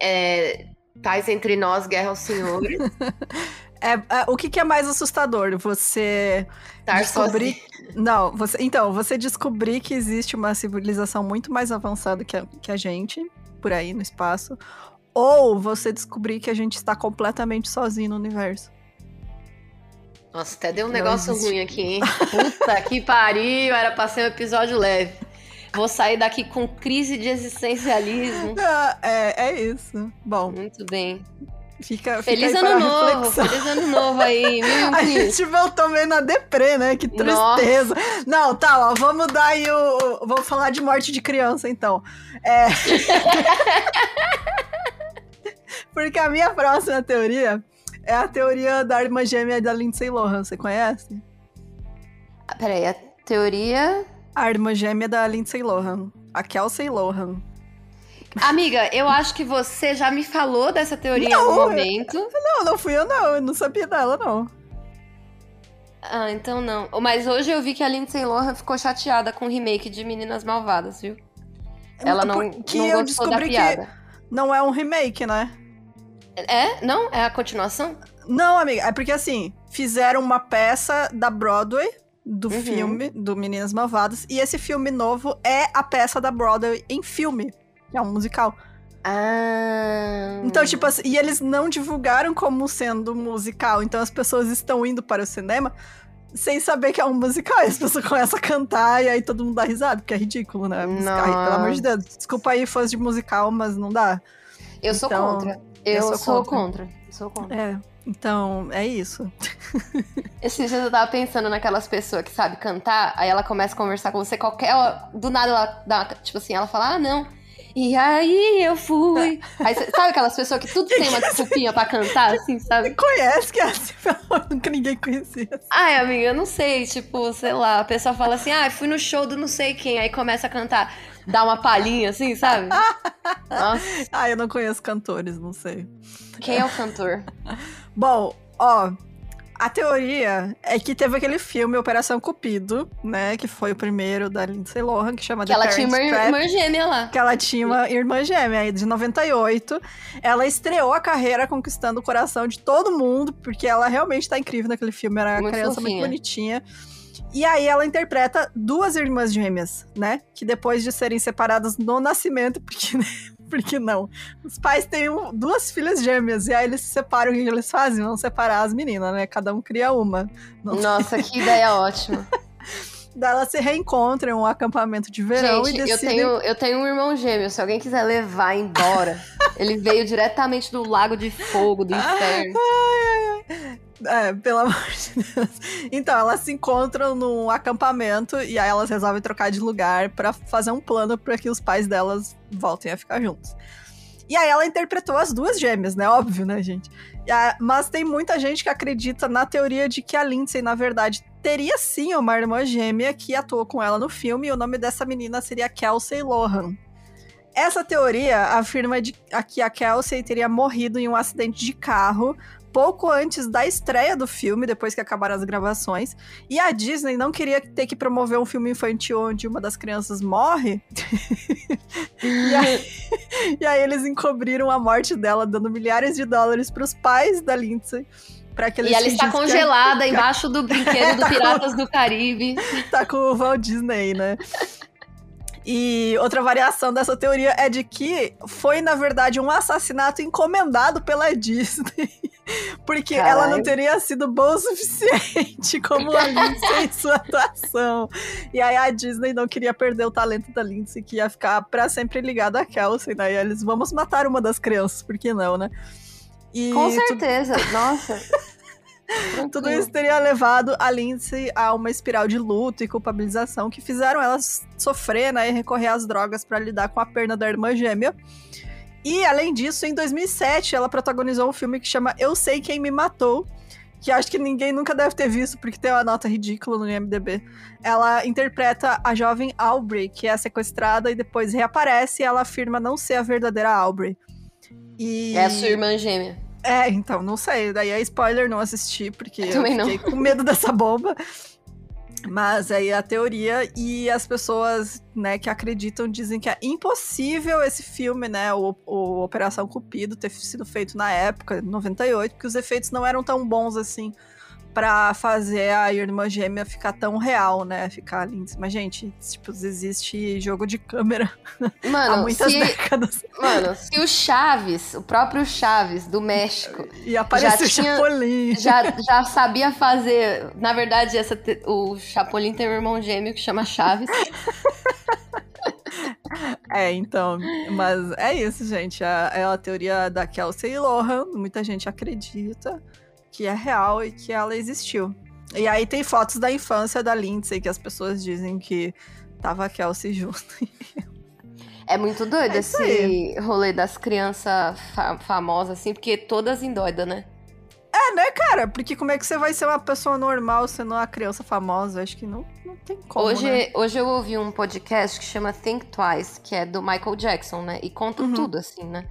É, paz entre nós, guerra aos senhores. É, é, o que, que, é mais assustador? Você Estar descobrir. Sozinho. Não, você. Então, você descobrir que existe uma civilização muito mais avançada que a, que a gente, por aí no espaço. Ou você descobrir que a gente está completamente sozinho no universo. Nossa, até deu um negócio ruim aqui, hein? Puta que pariu, era pra ser um episódio leve. Vou sair daqui com crise de existencialismo. É, é isso. Bom. Muito bem. Fica, feliz fica ano novo, reflexão. feliz ano novo aí. a gente voltou meio na deprê, né? Que tristeza. Nossa. Não, tá, ó, vamos dar aí o... Vamos falar de morte de criança, então. É... Porque a minha próxima teoria é a teoria da irmã gêmea da Lindsay Lohan, você conhece? Peraí, a teoria... A irmã gêmea da Lindsay Lohan, a Kelsey Lohan. Amiga, eu acho que você já me falou dessa teoria não, em algum momento. Não, não fui eu não, eu não sabia dela não. Ah, então não. Mas hoje eu vi que a Lindsay Lohan ficou chateada com o remake de Meninas Malvadas, viu? Ela não, que não eu gostou da piada. Que não é um remake, né? É? Não? É a continuação? Não, amiga, é porque assim, fizeram uma peça da Broadway do uhum. filme do Meninas Malvadas e esse filme novo é a peça da Broadway em filme que é um musical. Ah. Então, tipo assim, e eles não divulgaram como sendo musical. Então as pessoas estão indo para o cinema sem saber que é um musical. E as pessoas começam a cantar e aí todo mundo dá risada, porque é ridículo, né? Musical, pelo amor de Deus. Desculpa aí, fãs de musical, mas não dá. Eu sou Então, contra. Eu, eu sou sou contra. contra. Sou contra. É. Então, é isso. Esses dias eu tava pensando naquelas pessoas que sabe cantar, aí ela começa a conversar com você, qualquer. hora- Do nada ela dá. uma- Tipo assim, ela fala, ah, não. E aí eu fui. Aí, sabe aquelas pessoas que tudo tem uma desculpinha pra cantar, assim, sabe? Você conhece que é assim, pelo amor, nunca ninguém conhecia. Ai, amiga, eu não sei, tipo, sei lá, a pessoa fala assim, ah, fui no show do não sei quem, aí começa a cantar, dá uma palhinha, assim, sabe? Nossa, Ah, eu não conheço cantores, não sei. quem é o cantor? Bom, ó, a teoria é que teve aquele filme Operação Cupido, né? Que foi o primeiro da Lindsay Lohan, que chama Que ela tinha uma irmã gêmea lá. que ela tinha uma irmã gêmea aí de 98. Ela estreou a carreira conquistando o coração de todo mundo, porque ela realmente tá incrível naquele filme, era uma criança fofinha. muito bonitinha. E aí ela interpreta duas irmãs gêmeas, né? Que depois de serem separadas no nascimento, porque, porque não? Os pais têm duas filhas gêmeas, e aí eles se separam, o que eles fazem? Vão separar as meninas, né? Cada um cria uma. Não Nossa, que ideia ótima. Daí elas se reencontram em um acampamento de verão Gente, e eu decidem... tenho, eu tenho um irmão gêmeo, se alguém quiser levar embora, ele veio diretamente do Lago de Fogo, do inferno. É, pelo amor de Deus. Então, elas se encontram num acampamento e aí elas resolvem trocar de lugar pra fazer um plano pra que os pais delas voltem a ficar juntos. E aí ela interpretou as duas gêmeas, né? Óbvio, né, gente? A- Mas tem muita gente que acredita na teoria de que a Lindsay, na verdade, teria sim uma irmã gêmea que atuou com ela no filme e o nome dessa menina seria Kelsey Lohan. Essa teoria afirma de, que a Kelsey teria morrido em um acidente de carro pouco antes da estreia do filme, depois que acabaram as gravações. E a Disney não queria ter que promover um filme infantil onde uma das crianças morre. e, aí, e aí eles encobriram a morte dela, dando milhares de dólares para os pais da Lindsay. Pra que E ela está que congelada embaixo do brinquedo do Tá com- Piratas do Caribe. tá com o Walt Disney, né? E outra variação dessa teoria é de que foi, na verdade, um assassinato encomendado pela Disney. Porque ela não Caralho. teria sido boa o suficiente como a Lindsay em sua atuação. E aí a Disney não queria perder o talento da Lindsay, que ia ficar pra sempre ligada a Kelsey, né? E eles, vamos matar uma das crianças, por que não, né? E Com tu- certeza. Nossa. Tudo Tranquilo. isso teria levado a Lindsay a uma espiral de luto e culpabilização que fizeram ela sofrer né, e recorrer às drogas para lidar com a perda da irmã gêmea. E, além disso, em 2007, ela protagonizou um filme que chama Eu Sei Quem Me Matou, que acho que ninguém nunca deve ter visto, porque tem uma nota ridícula no IMDB. Ela interpreta a jovem Aubrey, que é sequestrada e depois reaparece e ela afirma não ser a verdadeira Aubrey. E... É a sua irmã gêmea. É, então, não sei. Daí é spoiler não assistir, porque Eu eu, também não. fiquei com medo dessa bomba. Mas aí a teoria e as pessoas, né, que acreditam dizem que é impossível esse filme, né, o, o Operação Cupido ter sido feito na época, 98, porque os efeitos não eram tão bons assim pra fazer a irmã gêmea ficar tão real, né, ficar linda. Mas gente, tipo, existe jogo de câmera há Mano, muitas se, décadas mano, se o Chaves, o próprio Chaves do México, e apareceu o tinha- Chapolin. já, já sabia fazer. Na verdade, essa te- o Chapolin tem um irmão gêmeo que chama Chaves. É, então, mas é isso, gente. É, é a teoria da Kelsey Lohan. Muita gente acredita que é real e que ela existiu. E aí tem fotos da infância da Lindsay que as pessoas dizem que tava a Kelsey junto. É muito doido É esse rolê das crianças fa famosas, assim, porque todas endoidas, né? É, né, cara? Porque como é que você vai ser uma pessoa normal sendo uma criança famosa? Acho que não, não tem como, hoje, né? hoje eu ouvi um podcast que chama Think Twice, que é do Michael Jackson, né? E conta Uhum. tudo, assim, né?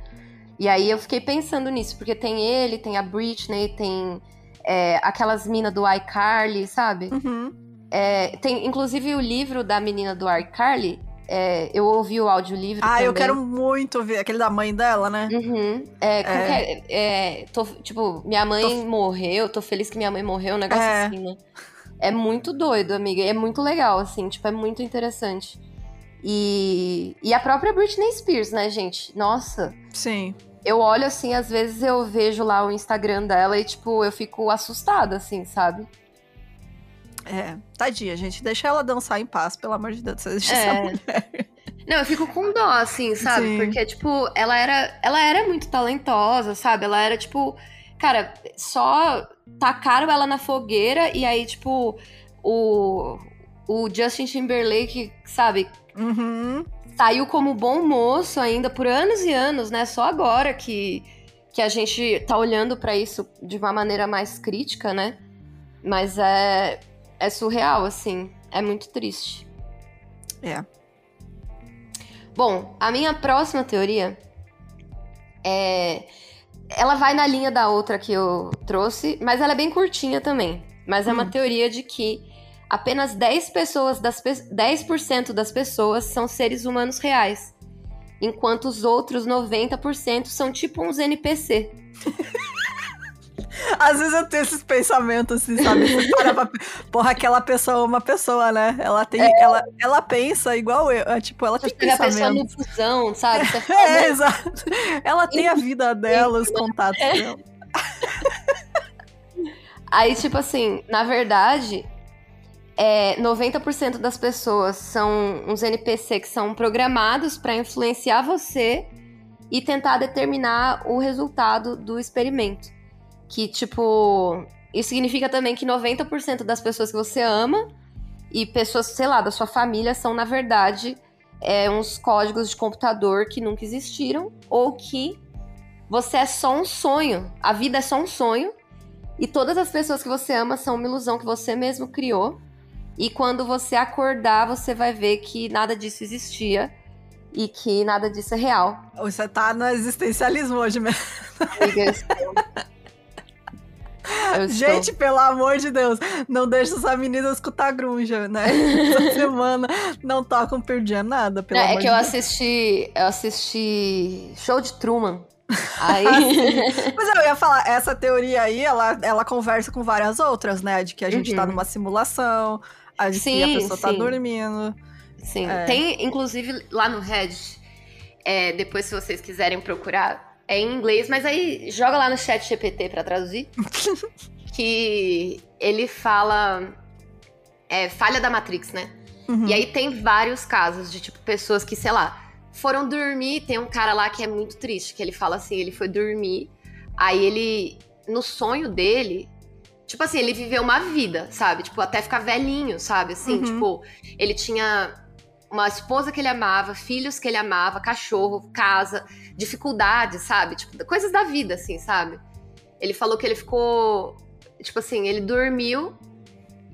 E aí eu fiquei pensando nisso, porque tem ele, tem a Britney, tem é, aquelas minas do iCarly, sabe? Uhum. É, tem inclusive o livro da menina do iCarly. É, eu ouvi o audiolivro Ah, eu também. quero muito ver aquele da mãe dela, né? Uhum. É, que é? É, tô, tipo, minha mãe morreu, tô feliz que minha mãe morreu, um negócio É. assim, né? É muito doido, amiga. É muito legal, assim, tipo, é muito interessante. E, e a própria Britney Spears, né, gente? Nossa. Sim. Eu olho assim, às vezes eu vejo lá o Instagram dela e, tipo, eu fico assustada, assim, sabe? É, tadinha, gente. Deixa ela dançar em paz, pelo amor de Deus. Deixa é. essa mulher. Não, eu fico com dó, assim, sabe? Sim. Porque, tipo, ela era, ela era muito talentosa, sabe? Ela era, tipo, cara, só tacaram ela na fogueira e aí, tipo, o, o Justin Timberlake, sabe? Uhum. Saiu como bom moço ainda por anos e anos, né? Só agora que, que a gente tá olhando para isso de uma maneira mais crítica, né? Mas é, é surreal, assim. É muito triste. É. Bom, a minha próxima teoria é. Ela vai na linha da outra que eu trouxe, mas ela é bem curtinha também. Mas é uma hum. teoria de que apenas 10 pessoas das 10% das pessoas são seres humanos reais, enquanto os outros 90% são tipo uns NPC. Às vezes eu tenho esses pensamentos, assim, sabe? Você pra... Porra, aquela pessoa é uma pessoa, né? Ela tem. É. Ela, ela pensa igual eu. É, tipo, ela Você tem pensamento. a pessoa no fusão, sabe? Você fala, é, exato. Ela tem a vida dela, os contatos é. dela. Aí, tipo assim, na verdade, é, 90% das pessoas são uns NPC que são programados para influenciar você e tentar determinar o resultado do experimento. Que, tipo, isso significa também que 90% das pessoas que você ama e pessoas, sei lá, da sua família são, na verdade, é, uns códigos de computador que nunca existiram ou que você é só um sonho. A vida é só um sonho e todas as pessoas que você ama são uma ilusão que você mesmo criou. E quando você acordar, você vai ver que nada disso existia e que nada disso é real. Você tá no existencialismo hoje mesmo. Gente, pelo amor de Deus, não deixa essa menina escutar grunja, né? Essa semana não toca um Pearl nada, pelo é, amor É que de eu Deus. assisti, eu assisti Show de Truman. Aí... Mas eu ia falar, essa teoria aí, ela, ela conversa com várias outras, né? De que a gente tá uhum. tá numa simulação, a sim, a pessoa tá sim. tá dormindo. Sim, é. tem inclusive lá no Reddit, é, depois se vocês quiserem procurar, é em inglês, mas aí joga lá no chat GPT para traduzir. que ele fala é, falha da Matrix, né? Uhum. E aí tem vários casos de tipo pessoas que, sei lá, foram dormir, tem um cara lá que é muito triste, que ele fala assim, ele foi dormir, aí ele no sonho dele, tipo assim, ele viveu uma vida, sabe? Tipo, até ficar velhinho, sabe? Assim, uhum. tipo, ele tinha uma esposa que ele amava, filhos que ele amava, cachorro, casa, dificuldades, sabe? Tipo, coisas da vida, assim, sabe? Ele falou que ele ficou. Tipo assim, ele dormiu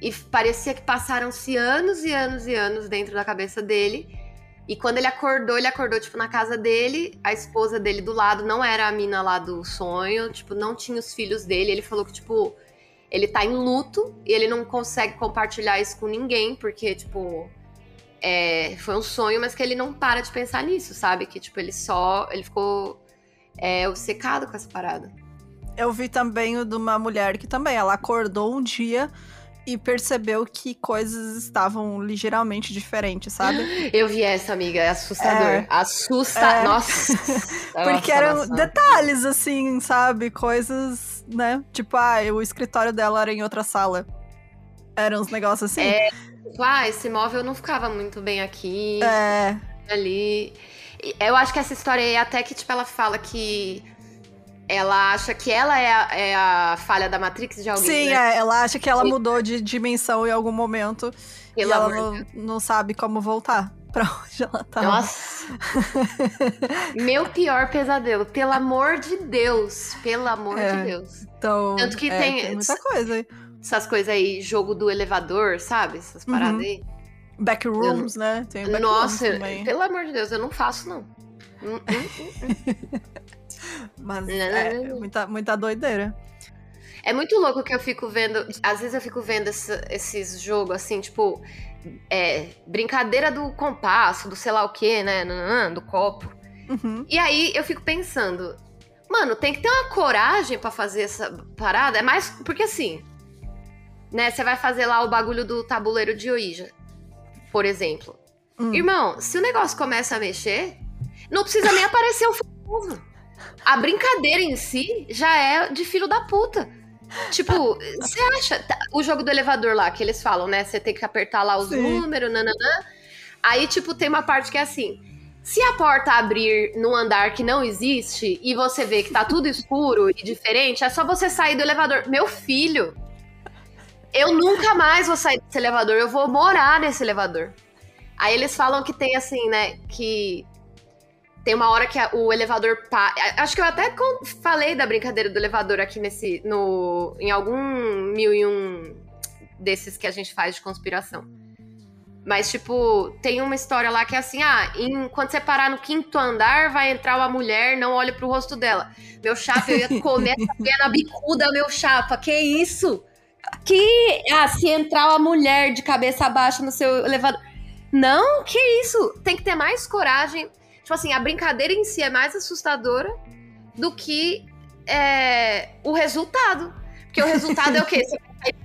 e parecia que passaram-se anos e anos e anos dentro da cabeça dele. E quando ele acordou, ele acordou, tipo, na casa dele, a esposa dele do lado não era a mina lá do sonho, tipo, não tinha os filhos dele. Ele falou que, tipo, ele tá em luto e ele não consegue compartilhar isso com ninguém, porque, tipo, é, foi um sonho, mas que ele não para de pensar nisso, sabe? Que, tipo, ele só. Ele ficou é, obcecado com essa parada. Eu vi também o de uma mulher que também, ela acordou um dia e percebeu que coisas estavam ligeiramente diferentes, sabe? Eu vi essa, amiga, é assustador. É, Assusta. É... Nossa! Porque eram detalhes, assim, sabe? Coisas, né? Tipo, ah, o escritório dela era em outra sala. Eram uns negócios assim. É, ah, esse móvel não ficava muito bem aqui. É. Ali. Eu acho que essa história é até que, tipo, ela fala que ela acha que ela é a, é a falha da Matrix de alguém. Sim, né? é, ela acha que ela mudou de dimensão em algum momento. Pelo e ela não, não, sabe como voltar pra onde ela tá. Nossa! Meu pior pesadelo. Pelo amor de Deus. Pelo amor é, de Deus. Então, Tanto que é, tem, tem muita coisa aí essas coisas aí, jogo do elevador, sabe? Essas paradas uhum. aí. Backrooms, né? Tem back Nossa, pelo amor de Deus, eu não faço, não. Hum, hum, hum, Mas é muita, muita doideira. É muito louco que eu fico vendo. Às vezes eu fico vendo esse, esses jogos assim, tipo. É, brincadeira do compasso, do sei lá o que, né? Do copo. Uhum. E aí eu fico pensando, mano, tem que ter uma coragem para fazer essa parada. É mais. Porque assim, né? Você vai fazer lá o bagulho do tabuleiro de Ouija, por exemplo. Hum. Irmão, se o negócio começa a mexer, não precisa nem aparecer o famoso. A brincadeira em si já é de filho da puta. Tipo, você acha. Tá, o jogo do elevador lá, que eles falam, né? Você tem que apertar lá os Sim. números, nananã. Aí, tipo, tem uma parte que é assim. Se a porta abrir num andar que não existe e você vê que tá tudo escuro e diferente, é só você sair do elevador. Meu filho, eu nunca mais vou sair desse elevador, eu vou morar nesse elevador. Aí eles falam que tem assim, né, que tem uma hora que o elevador acho que eu até falei da brincadeira do elevador aqui nesse no em algum mil e um desses que a gente faz de conspiração. Mas, tipo, tem uma história lá que é assim: ah, em, quando você parar no quinto andar, vai entrar uma mulher, não olhe pro rosto dela. Meu chapa, eu ia comer essa na bicuda, meu chapa. Que isso? Que. Ah, se entrar uma mulher de cabeça baixa no seu elevador. Não, que isso? Tem que ter mais coragem. Tipo assim, a brincadeira em si é mais assustadora do que é, o resultado. Porque o resultado é o quê? Você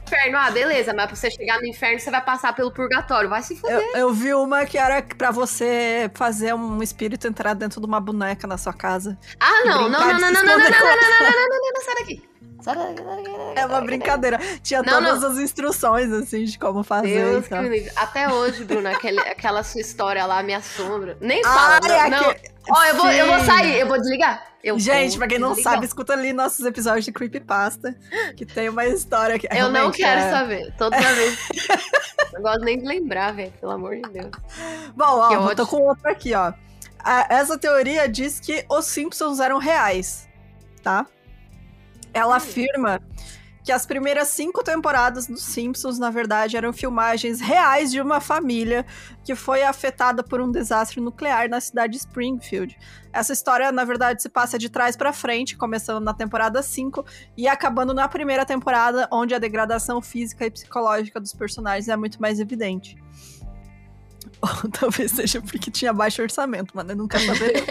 inferno, ah, beleza, mas pra você chegar no inferno, você vai passar pelo purgatório. Vai se fuder. Eu, eu vi uma que era pra você fazer um espírito entrar dentro de uma boneca na sua casa. Ah, não, não, não, não, não, não, não, não, não, não, não, não, não, não, sai daqui. É uma brincadeira. Tinha não, todas não. as instruções, assim, de como fazer. Deus então. Até hoje, Bruna, aquele, aquela sua história lá me assombra. Nem fala, Ai, não. Aqui... Ó, eu vou, eu vou sair, eu vou desligar. Eu Gente, pra quem não desligar. sabe, escuta ali nossos episódios de Creepypasta, que tem uma história que. Eu não quero é... saber, toda vez. não gosto nem de lembrar, velho, pelo amor de Deus. Bom, ó, eu tô com outra aqui, ó. Essa teoria diz que os Simpsons eram reais, tá? Ela afirma que as primeiras cinco temporadas dos Simpsons, na verdade, eram filmagens reais de uma família que foi afetada por um desastre nuclear na cidade de Springfield. Essa história, na verdade, se passa de trás para frente, começando na temporada 5 e acabando na primeira temporada, onde a degradação física e psicológica dos personagens é muito mais evidente. Ou talvez seja porque tinha baixo orçamento, mas eu nunca saberia.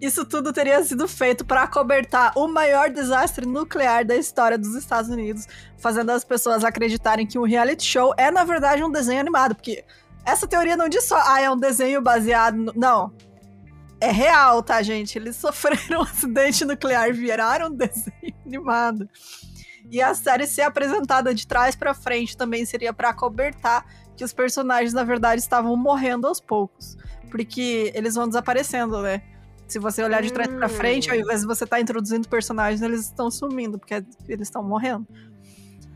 Isso tudo teria sido feito para acobertar o maior desastre nuclear da história dos Estados Unidos, fazendo as pessoas acreditarem que um reality show é, na verdade, um desenho animado. Porque essa teoria não diz só, ah, é um desenho baseado. No... Não. É real, tá, gente? Eles sofreram um acidente nuclear, viraram um desenho animado. E a série ser apresentada de trás para frente também seria para acobertar que os personagens, na verdade, estavam morrendo aos poucos. Porque eles vão desaparecendo, né? Se você olhar de trás hum. para frente, ao invés de você estar tá introduzindo personagens, eles estão sumindo, porque eles estão morrendo.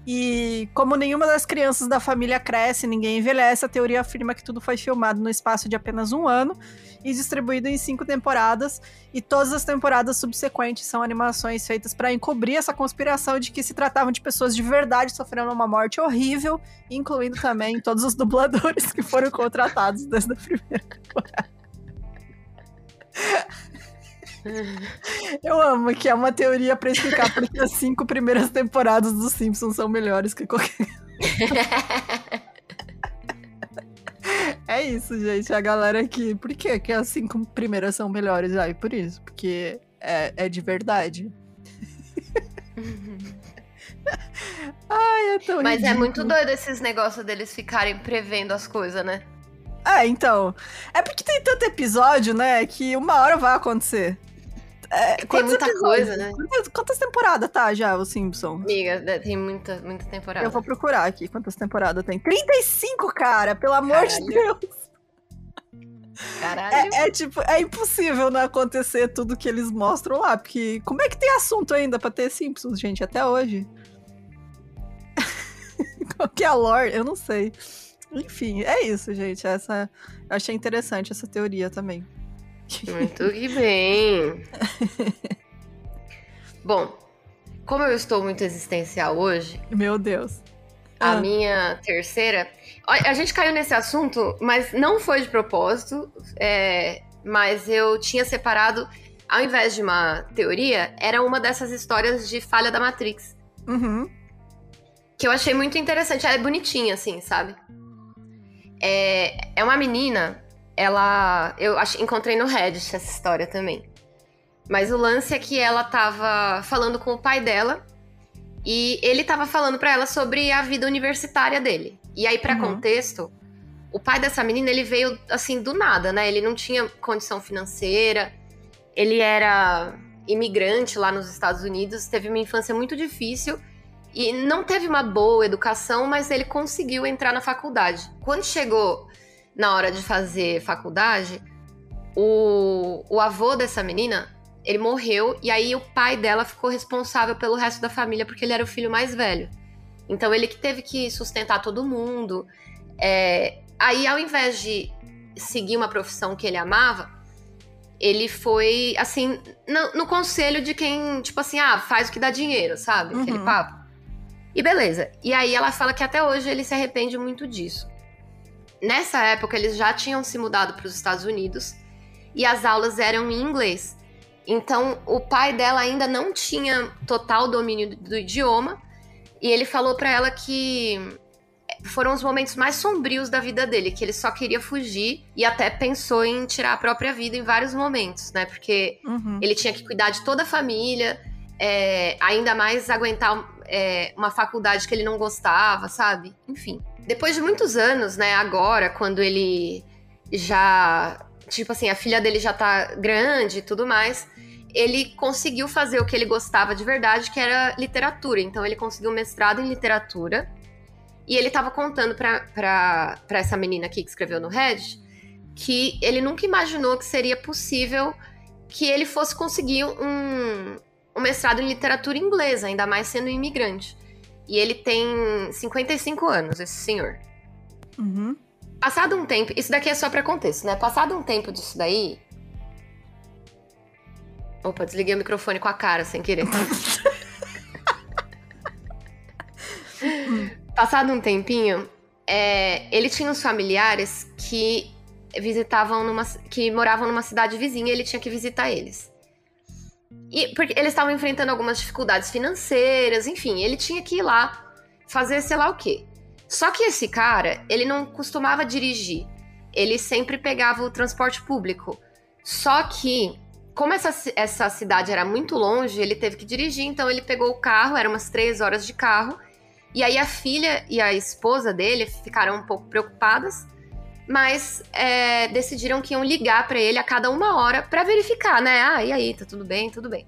E como nenhuma das crianças da família cresce, ninguém envelhece, a teoria afirma que tudo foi filmado no espaço de apenas um ano e distribuído em cinco temporadas. E todas as temporadas subsequentes são animações feitas para encobrir essa conspiração de que se tratavam de pessoas de verdade sofrendo uma morte horrível, incluindo também todos os dubladores que foram contratados desde a primeira temporada. Eu amo que é uma teoria para explicar porque as cinco primeiras temporadas dos Simpsons são melhores que qualquer. é isso, gente. A galera aqui. Por que, que as cinco primeiras são melhores? Ai, por isso. Porque é, é de verdade. Ai, é tão Mas ridículo. é muito doido esses negócios deles ficarem prevendo as coisas, né? É, então. É porque tem tanto episódio, né? Que uma hora vai acontecer. É, tem muita episódios? coisa, né? Quantas, quantas, temporadas tá já o Simpson? Amiga, tem muita, muita temporada. Eu vou procurar aqui quantas temporadas tem. 35, cara! Pelo amor Caralho. de Deus! Caralho. É, é, tipo, é impossível não acontecer tudo que eles mostram lá, porque como é que tem assunto ainda pra ter Simpsons, gente, até hoje? Qual que é a lore? Eu não sei. Enfim, é isso, gente. Essa, eu achei interessante essa teoria também. Muito que bem. Bom, como eu estou muito existencial hoje. Meu Deus. A ah. minha terceira. A gente caiu nesse assunto, mas não foi de propósito. É, mas eu tinha separado, ao invés de uma teoria, era uma dessas histórias de falha da Matrix. Uhum. Que eu achei muito interessante. Ela é bonitinha, assim, sabe? É, é uma menina ela. Eu acho, encontrei no Reddit essa história também. Mas o lance é que ela tava falando com o pai dela e ele tava falando para ela sobre a vida universitária dele. E aí, para uhum. contexto, o pai dessa menina, ele veio assim do nada, né? Ele não tinha condição financeira, ele era imigrante lá nos Estados Unidos, teve uma infância muito difícil e não teve uma boa educação, mas ele conseguiu entrar na faculdade. Quando chegou na hora de fazer faculdade, o, o avô dessa menina, ele morreu e aí o pai dela ficou responsável pelo resto da família porque ele era o filho mais velho. Então ele que teve que sustentar todo mundo. É, aí ao invés de seguir uma profissão que ele amava, ele foi assim no, no, conselho de quem tipo assim, ah, faz o que dá dinheiro, sabe? Aquele uhum. papo. E beleza. E aí ela fala que até hoje ele se arrepende muito disso. Nessa época eles já tinham se mudado para os Estados Unidos e as aulas eram em inglês. Então o pai dela ainda não tinha total domínio do idioma e ele falou para ela que foram os momentos mais sombrios da vida dele, que ele só queria fugir e até pensou em tirar a própria vida em vários momentos, né? Porque uhum. ele tinha que cuidar de toda a família, é, ainda mais aguentar é, uma faculdade que ele não gostava, sabe? Enfim. Depois de muitos anos, né, agora, quando ele já. Tipo assim, a filha dele já tá grande e tudo mais, ele conseguiu fazer o que ele gostava de verdade, que era literatura. Então, ele conseguiu um mestrado em literatura. E ele tava contando pra, pra, pra essa menina aqui que escreveu no Reddit que ele nunca imaginou que seria possível que ele fosse conseguir um, um mestrado em literatura inglesa, ainda mais sendo imigrante. E ele tem 55 anos, esse senhor. Uhum. Passado um tempo, isso daqui é só para contexto, né? Passado um tempo disso daí. Opa, desliguei o microfone com a cara sem querer. Passado um tempinho, é, ele tinha uns familiares que visitavam numa. que moravam numa cidade vizinha e ele tinha que visitar eles. E porque eles estavam enfrentando algumas dificuldades financeiras, enfim, ele tinha que ir lá fazer sei lá o quê. Só que esse cara, ele não costumava dirigir. Ele sempre pegava o transporte público. Só que, como essa, essa cidade era muito longe, ele teve que dirigir, então ele pegou o carro, eram umas três horas de carro. E aí a filha e a esposa dele ficaram um pouco preocupadas mas é, decidiram que iam ligar para ele a cada uma hora para verificar, né? Ah, e aí, tá tudo bem, tudo bem.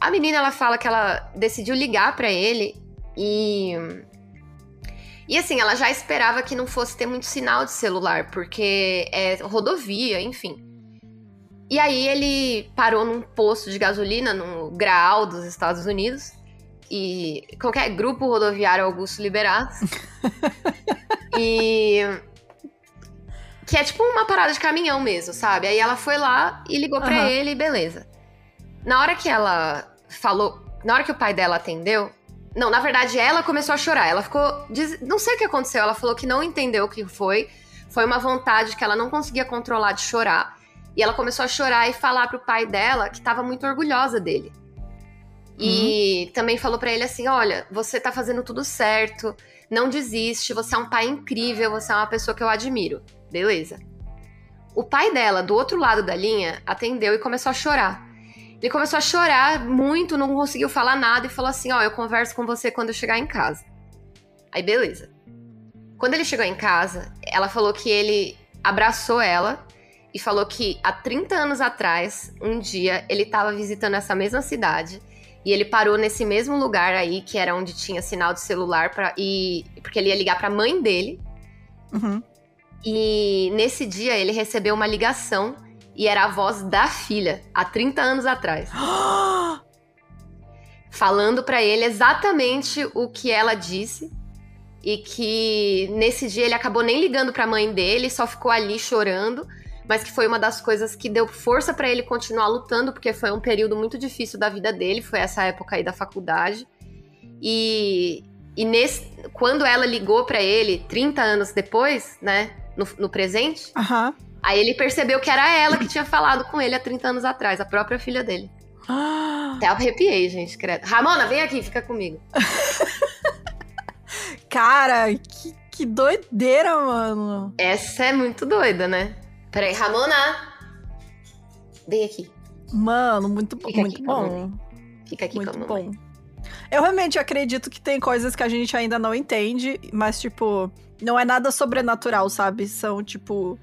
A menina ela fala que ela decidiu ligar para ele e e assim, ela já esperava que não fosse ter muito sinal de celular, porque é rodovia, enfim. E aí ele parou num posto de gasolina no Graal dos Estados Unidos e qualquer grupo rodoviário Augusto Liberato. e que é tipo uma parada de caminhão mesmo, sabe? Aí ela foi lá e ligou para uhum. ele, beleza. Na hora que ela falou, na hora que o pai dela atendeu, não, na verdade ela começou a chorar. Ela ficou, não sei o que aconteceu, ela falou que não entendeu o que foi. Foi uma vontade que ela não conseguia controlar de chorar. E ela começou a chorar e falar pro pai dela que tava muito orgulhosa dele. E uhum. também falou para ele assim: "Olha, você tá fazendo tudo certo, não desiste, você é um pai incrível, você é uma pessoa que eu admiro". Beleza. O pai dela, do outro lado da linha, atendeu e começou a chorar. Ele começou a chorar muito, não conseguiu falar nada e falou assim: Ó, oh, eu converso com você quando eu chegar em casa. Aí, beleza. Quando ele chegou em casa, ela falou que ele abraçou ela e falou que há 30 anos atrás, um dia, ele estava visitando essa mesma cidade e ele parou nesse mesmo lugar aí, que era onde tinha sinal de celular, pra, e, porque ele ia ligar para a mãe dele. Uhum. E nesse dia ele recebeu uma ligação e era a voz da filha, há 30 anos atrás. falando para ele exatamente o que ela disse e que nesse dia ele acabou nem ligando para a mãe dele, só ficou ali chorando, mas que foi uma das coisas que deu força para ele continuar lutando, porque foi um período muito difícil da vida dele, foi essa época aí da faculdade. E, e nesse, quando ela ligou para ele 30 anos depois, né, no, no presente. Uhum. Aí ele percebeu que era ela que tinha falado com ele há 30 anos atrás, a própria filha dele. Até arrepiei, gente, credo. Ramona, vem aqui, fica comigo. Cara, que, que doideira, mano. Essa é muito doida, né? Peraí, Ramona! Vem aqui. Mano, muito, Fica muito aqui bom. Fica aqui muito com a bom. Eu realmente acredito que tem coisas que a gente ainda não entende, mas, tipo, não é nada sobrenatural, sabe? São, tipo.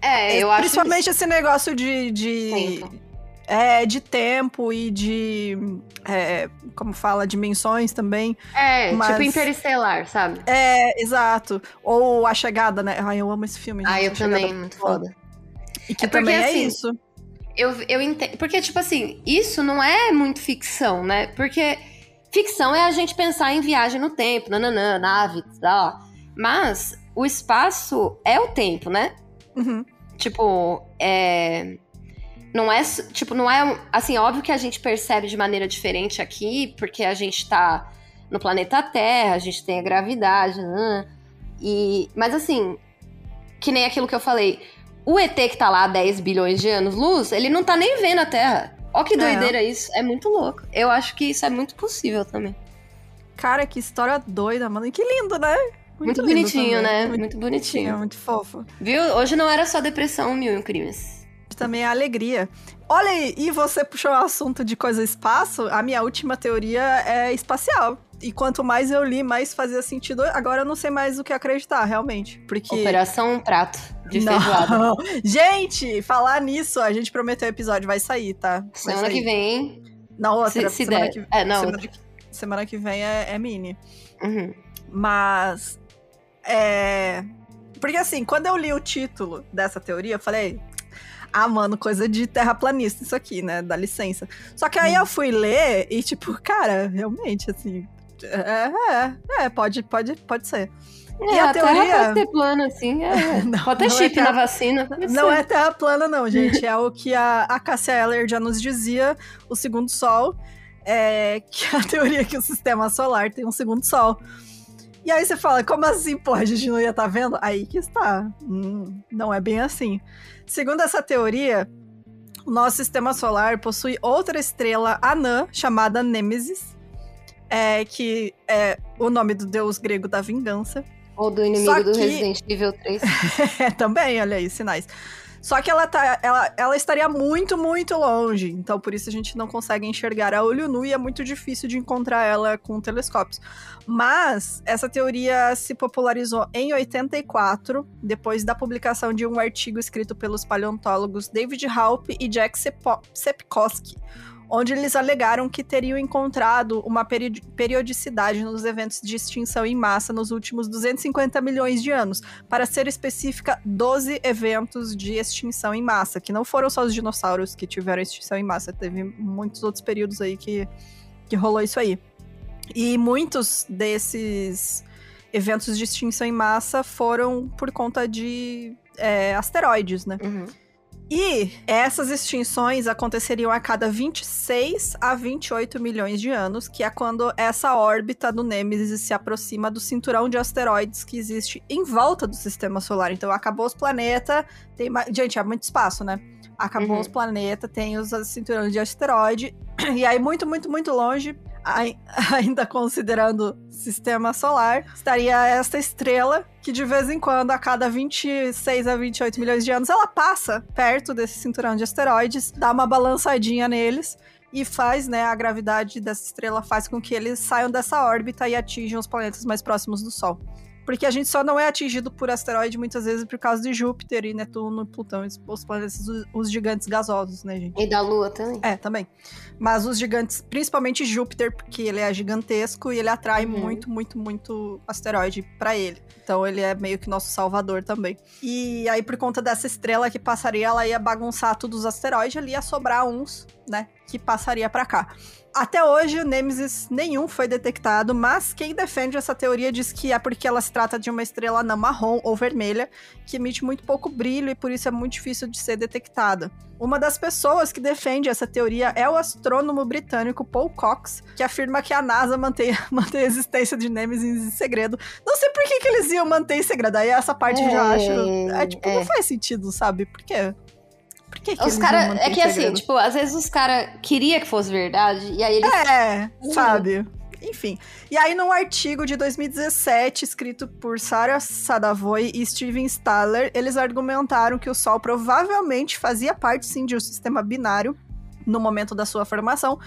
É, eu acho. Principalmente esse negócio de. de Tempo. é, de tempo e de. é, como fala, dimensões também. É, Mas- tipo interestelar, sabe? É, exato. Ou A Chegada, né? Ai, eu amo esse filme. Ah, eu A também, muito foda. E que É porque, também é assim, isso. Eu, eu entendo. Porque, tipo assim, isso não é muito ficção, né? Porque ficção é a gente pensar em viagem no tempo, nananã, nave, tal. Mas o espaço é o tempo, né? Uhum. Tipo, é. Não é. Tipo, não é. Assim, óbvio que a gente percebe de maneira diferente aqui, porque a gente tá no planeta Terra, a gente tem a gravidade, né? E. Mas assim, que nem aquilo que eu falei. O ET que tá lá há 10 bilhões de anos-luz, ele não tá nem vendo a Terra. Ó que doideira isso. É muito louco. Eu acho que isso é muito possível também. Cara, que história doida, mano. E que lindo, né? Muito, lindo bonitinho, também. né? Muito, Muito bonitinho, bonitinho. muito fofo. Viu? Hoje não era só depressão, mil e um crimes. Também a alegria. Olha aí, e você puxou o assunto de coisa espaço, a minha última teoria é espacial. E quanto mais eu li, mais fazia sentido. Agora eu não sei mais o que acreditar, realmente. Porque. Operação um Prato de Não. feijoada. Gente, falar nisso, a gente prometeu o episódio, vai sair, tá? Vai Semana sair. que vem? Na outra, Se, se semana der. que É, não. semana, que, semana que vem é, é mini. Uhum. Mas. É. Porque assim, quando eu li o título dessa teoria, eu falei. Ah, mano, coisa de terraplanista isso aqui, né? Dá licença. Só que aí Hum. eu fui ler e, tipo, cara, realmente, assim. É, é, é, pode, pode, pode ser. É, E a a Terra teoria- pode ter plano, assim. É. Não, pode ter não é chip terra- na vacina. Não é terra plana, não, gente. É o que a, a Cassia Eller já nos dizia, o segundo sol, é que a teoria é que o sistema solar tem um segundo sol. E aí você fala, como assim, pô, a gente não ia estar vendo? Aí que está. Hum, não é bem assim. Segundo essa teoria, o nosso sistema solar possui outra estrela anã chamada Nêmesis, é, que é o nome do deus grego da vingança. Ou do inimigo Só do que- Resident Evil 3. É, também, olha aí, sinais. Só que ela, tá, ela, ela estaria muito, muito longe. Então, por isso a gente não consegue enxergar a olho nu e é muito difícil de encontrar ela com telescópios. Mas essa teoria se popularizou em 84, depois da publicação de um artigo escrito pelos paleontólogos David Halp e Jack Sepo- Sepkoski, onde eles alegaram que teriam encontrado uma peri- periodicidade nos eventos de extinção em massa nos últimos 250 milhões de anos para ser específica, 12 eventos de extinção em massa, que não foram só os dinossauros que tiveram extinção em massa, teve muitos outros períodos aí que, que rolou isso aí. E muitos desses eventos de extinção em massa foram por conta de é, asteroides, né? Uhum. E essas extinções aconteceriam a cada 26 a 28 milhões de anos, que é quando essa órbita do Nêmesis se aproxima do cinturão de asteroides que existe em volta do sistema solar. Então acabou os planetas, tem gente, é muito espaço, né? Acabou Uhum. os planetas, tem os cinturões de asteroide, e aí muito, muito, muito longe, ai- ainda considerando sistema solar, estaria esta estrela que de vez em quando, a cada 26 a 28 milhões de anos, ela passa perto desse cinturão de asteroides, dá uma balançadinha neles e faz, né, a gravidade dessa estrela faz com que eles saiam dessa órbita e atinjam os planetas mais próximos do Sol. Porque a gente só não é atingido por asteroide muitas vezes por causa de Júpiter e Netuno, Plutão, os planetas, os- gigantes gasosos, né, gente? E da Lua também. É, também. Mas os gigantes, principalmente Júpiter, porque ele é gigantesco e ele atrai Uhum. muito, muito, muito asteroide pra ele. Então ele é meio que nosso salvador também. E aí, por conta dessa estrela que passaria, ela ia bagunçar todos os asteroides, ali ia sobrar uns, né, que passaria pra cá. Até hoje, o Nemesis nenhum foi detectado, mas quem defende essa teoria diz que é porque ela se trata de uma estrela anã marrom ou vermelha, que emite muito pouco brilho e por isso é muito difícil de ser detectada. Uma das pessoas que defende essa teoria é o astrônomo britânico Paul Cox, que afirma que a NASA mantém, mantém a existência de Nemesis em segredo. Não sei por que, que eles iam manter em segredo. Aí essa parte eu já É, acho. É tipo, é. não faz sentido, sabe? Por quê? Por que, que Os cara, é que assim, segredo? tipo, às vezes os caras queriam que fosse verdade, e aí eles. É, Uhum. sabe? Enfim. E aí, num artigo de 2017, escrito por Sarah Sadavoy e Steven Staller, eles argumentaram que o Sol provavelmente fazia parte, sim, de um sistema binário, no momento da sua formação,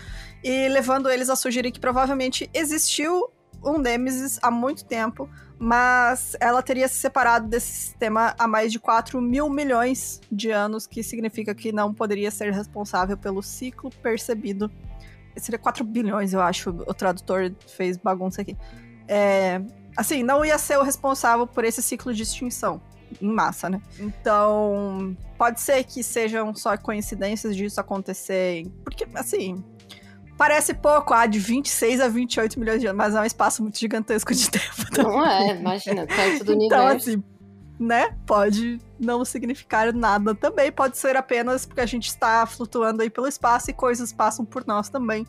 e levando eles a sugerir que provavelmente existiu um Nemesis há muito tempo, mas ela teria se separado desse sistema há mais de 4 mil milhões de anos, que significa que não poderia ser responsável pelo ciclo percebido. Seria 4 bilhões, eu acho. O tradutor fez bagunça aqui. É, assim, não ia ser o responsável por esse ciclo de extinção em massa, né? Então, pode ser que sejam só coincidências disso acontecer, porque, assim, parece pouco, ah, de 26 a 28 milhões de anos, mas é um espaço muito gigantesco de tempo. Também. Não é, imagina, perto do então, universo. assim, né, pode não significar nada também, pode ser apenas porque a gente está flutuando aí pelo espaço e coisas passam por nós também.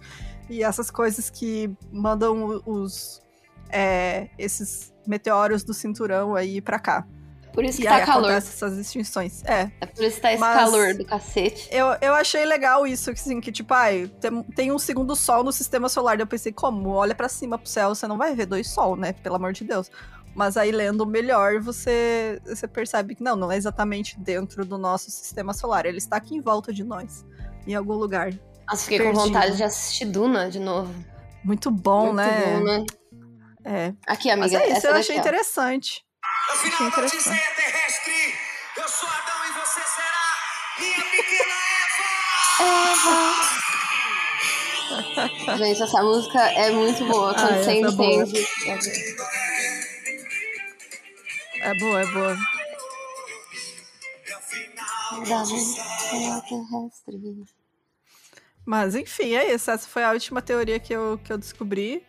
E essas coisas que mandam os é, esses meteoros do cinturão aí pra cá. Por isso que e tá aí calor. essas extinções. É. É por isso que tá esse Mas- calor do cacete. Eu, eu achei legal isso, assim, que tipo, ai, tem, tem um segundo sol no sistema solar. Eu pensei, como? Olha pra cima pro céu, você não vai ver dois sol, né? Pelo amor de Deus. Mas aí lendo melhor, você, você percebe que não, não é exatamente dentro do nosso sistema solar. Ele está aqui em volta de nós, em algum lugar. Nossa, fiquei com Perdido. vontade de assistir Duna de novo. Muito bom, Muito né? bom, né? É. Aqui, Mas amiga. é isso, eu achei interessante. Afinal, Achei a interessante. notícia é terrestre. Eu sou Adão e você será minha pequena Eva. Gente, essa música é muito boa. Quando Ah, você essa é boa. entende. É boa, é boa. Da terrestre. Mas enfim, é isso. Essa foi a última teoria que eu, que eu descobri.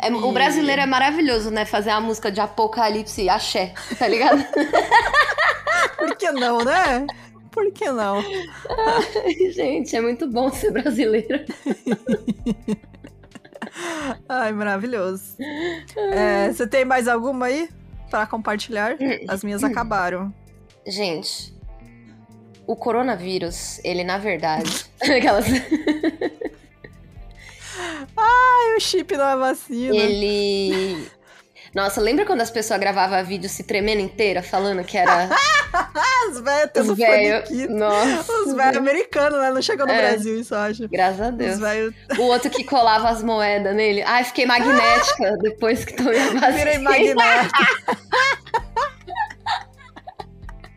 É, O brasileiro é maravilhoso, né? Fazer a música de apocalipse e axé, tá ligado? Por que não, né? Por que não? Gente, é muito bom ser brasileiro. Ai, maravilhoso. É, você tem mais alguma aí pra compartilhar? As minhas acabaram. Gente, o coronavírus, ele na verdade. Aquelas. Ai, o chip não é vacina. ele. Nossa, lembra quando as pessoas gravavam vídeo se tremendo inteira, falando que era tendo os velhos. faniquito. Nossa. Os velhos americanos, né? Não chegou no É. Brasil, isso eu acho. Graças a Os Deus. velhos O outro que colava as moedas nele. Ai, fiquei magnética depois que tomei a vacina. virem magnéticos.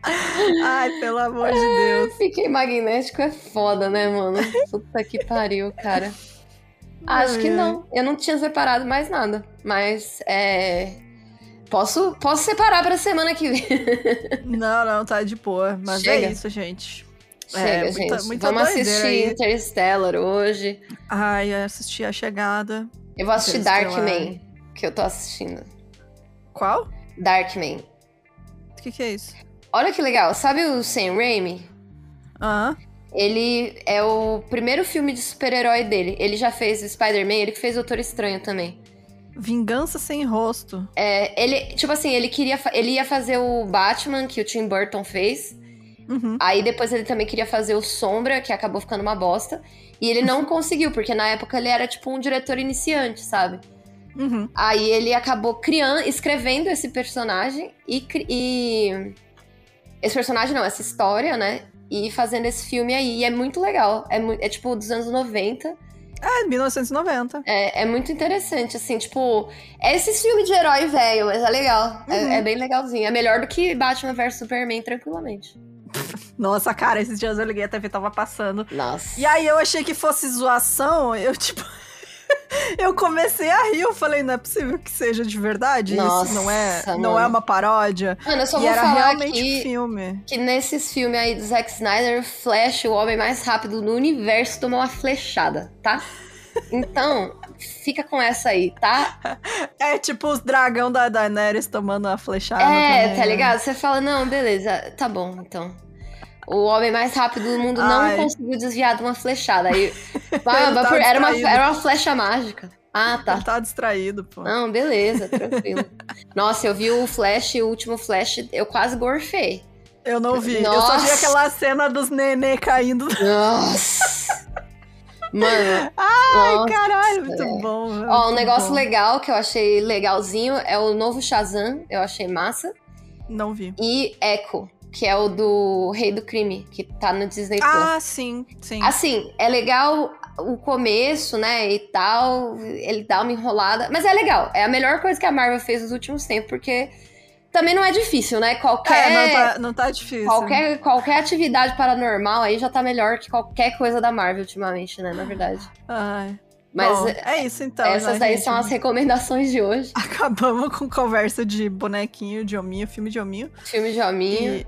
Ai, pelo amor de Deus. Fiquei magnético é foda, né, mano? Puta que pariu, cara. Acho que não. Eu não tinha separado mais nada. Mas é. Posso, posso separar pra semana que vem. Não, não, tá de boa. Mas Chega. é isso, gente. Chega, É, muita- gente. muita Vamos doideira assistir aí. Interstellar hoje. Ai, eu assisti a chegada. Eu vou assistir. Darkman, que eu tô assistindo. Qual? Darkman. O que, que é isso? Olha que legal. Sabe o Sam Raimi? Ah, Ele é o primeiro filme de super-herói dele. Ele já fez o Spider-Man, ele que fez Doutor Estranho também. Vingança sem rosto. É, ele, tipo assim, ele queria, ele ia fazer o Batman que o Tim Burton fez. Uhum. Aí depois ele também queria fazer o Sombra, que acabou ficando uma bosta. E ele não conseguiu, porque na época ele era tipo um diretor iniciante, sabe? Uhum. Aí ele acabou criando, escrevendo esse personagem e, e esse personagem não, essa história, né? E fazendo esse filme aí. E é muito legal. É, é tipo dos anos 90. É, 1990. É, é muito interessante, assim, tipo, é esses filmes de herói velho, mas é legal. É- Uhum. É, bem legalzinho. É melhor do que Batman vs Superman, tranquilamente. Nossa, cara, esses dias eu liguei, a TV tava passando. Nossa. E aí eu achei que fosse zoação, eu tipo. eu comecei a rir, eu falei, não é possível que seja de verdade Nossa, isso, não é, não é uma paródia. Mano, eu só e vou era falar realmente aqui filme. que nesses filmes aí do Zack Snyder, o Flash, o homem mais rápido do universo, tomou uma flechada, tá? Então, fica com essa aí, tá? É tipo os dragão da Daenerys tomando a flechada. é, também, tá né? ligado? Você fala, não, beleza, tá bom, então. O homem mais rápido do mundo Ai. não conseguiu desviar de uma flechada. Aí, tá era, uma, era uma flecha mágica. Ah, tá. Ele tá distraído, pô. Não, beleza, tranquilo. Nossa, eu vi o Flash, o último Flash, eu quase gorfei. Eu não vi. Eu só vi Nossa. aquela cena dos nenê caindo. Nossa! Mano, Ai, nossa, caralho, muito é. bom. velho, Ó, um muito negócio bom. legal que eu achei legalzinho é o novo Shazam, eu achei massa. Não vi. E Echo. Que é o do Rei do Crime, que tá no Disney Plus. Ah, sim, sim. Assim, é legal o começo, né, e tal, ele dá uma enrolada, mas é legal. É a melhor coisa que a Marvel fez nos últimos tempos, porque também não é difícil, né? Qualquer É, não tá, não tá difícil. qualquer qualquer atividade paranormal aí já tá melhor que qualquer coisa da Marvel ultimamente, né, na verdade. Ai. Mas Bom, é isso então. essas né, daí gente? são as recomendações de hoje. Acabamos com conversa de bonequinho, de hominho, filme de hominho. Filme de hominho. E-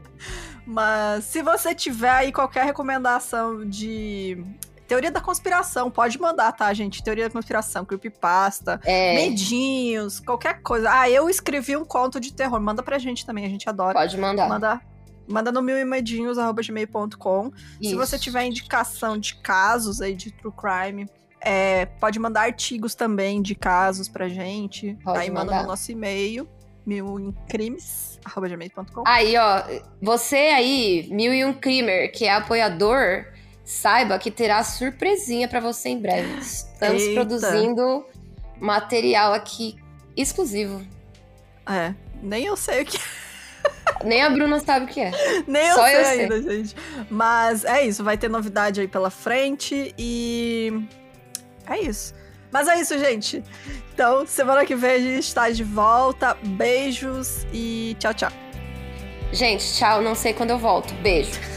Mas se você tiver aí qualquer recomendação de teoria da conspiração, pode mandar, tá, gente? Teoria da conspiração, creepypasta, É, medinhos, qualquer coisa. Ah, eu escrevi um conto de terror. Manda pra gente também, a gente adora. pode mandar. Manda, manda no milemedinhos.gmail.com. Se você tiver indicação de casos aí de true crime, é, pode mandar artigos também de casos pra gente. Pode aí manda mandar. no nosso e-mail, milincrimes.gmail.com. Aí, ó, você aí, Mil e um Crimer, que é apoiador, saiba que terá surpresinha pra você em breve. Estamos Eita. produzindo material aqui exclusivo. É, nem eu sei o que Nem a Bruna sabe o que é. Nem eu Só sei eu sei. ainda, gente. Mas é isso, vai ter novidade aí pela frente e. É isso. Mas é isso, gente. Então, semana que vem a gente está de volta. Beijos e tchau, tchau. Gente, tchau, não sei quando eu volto. Beijo.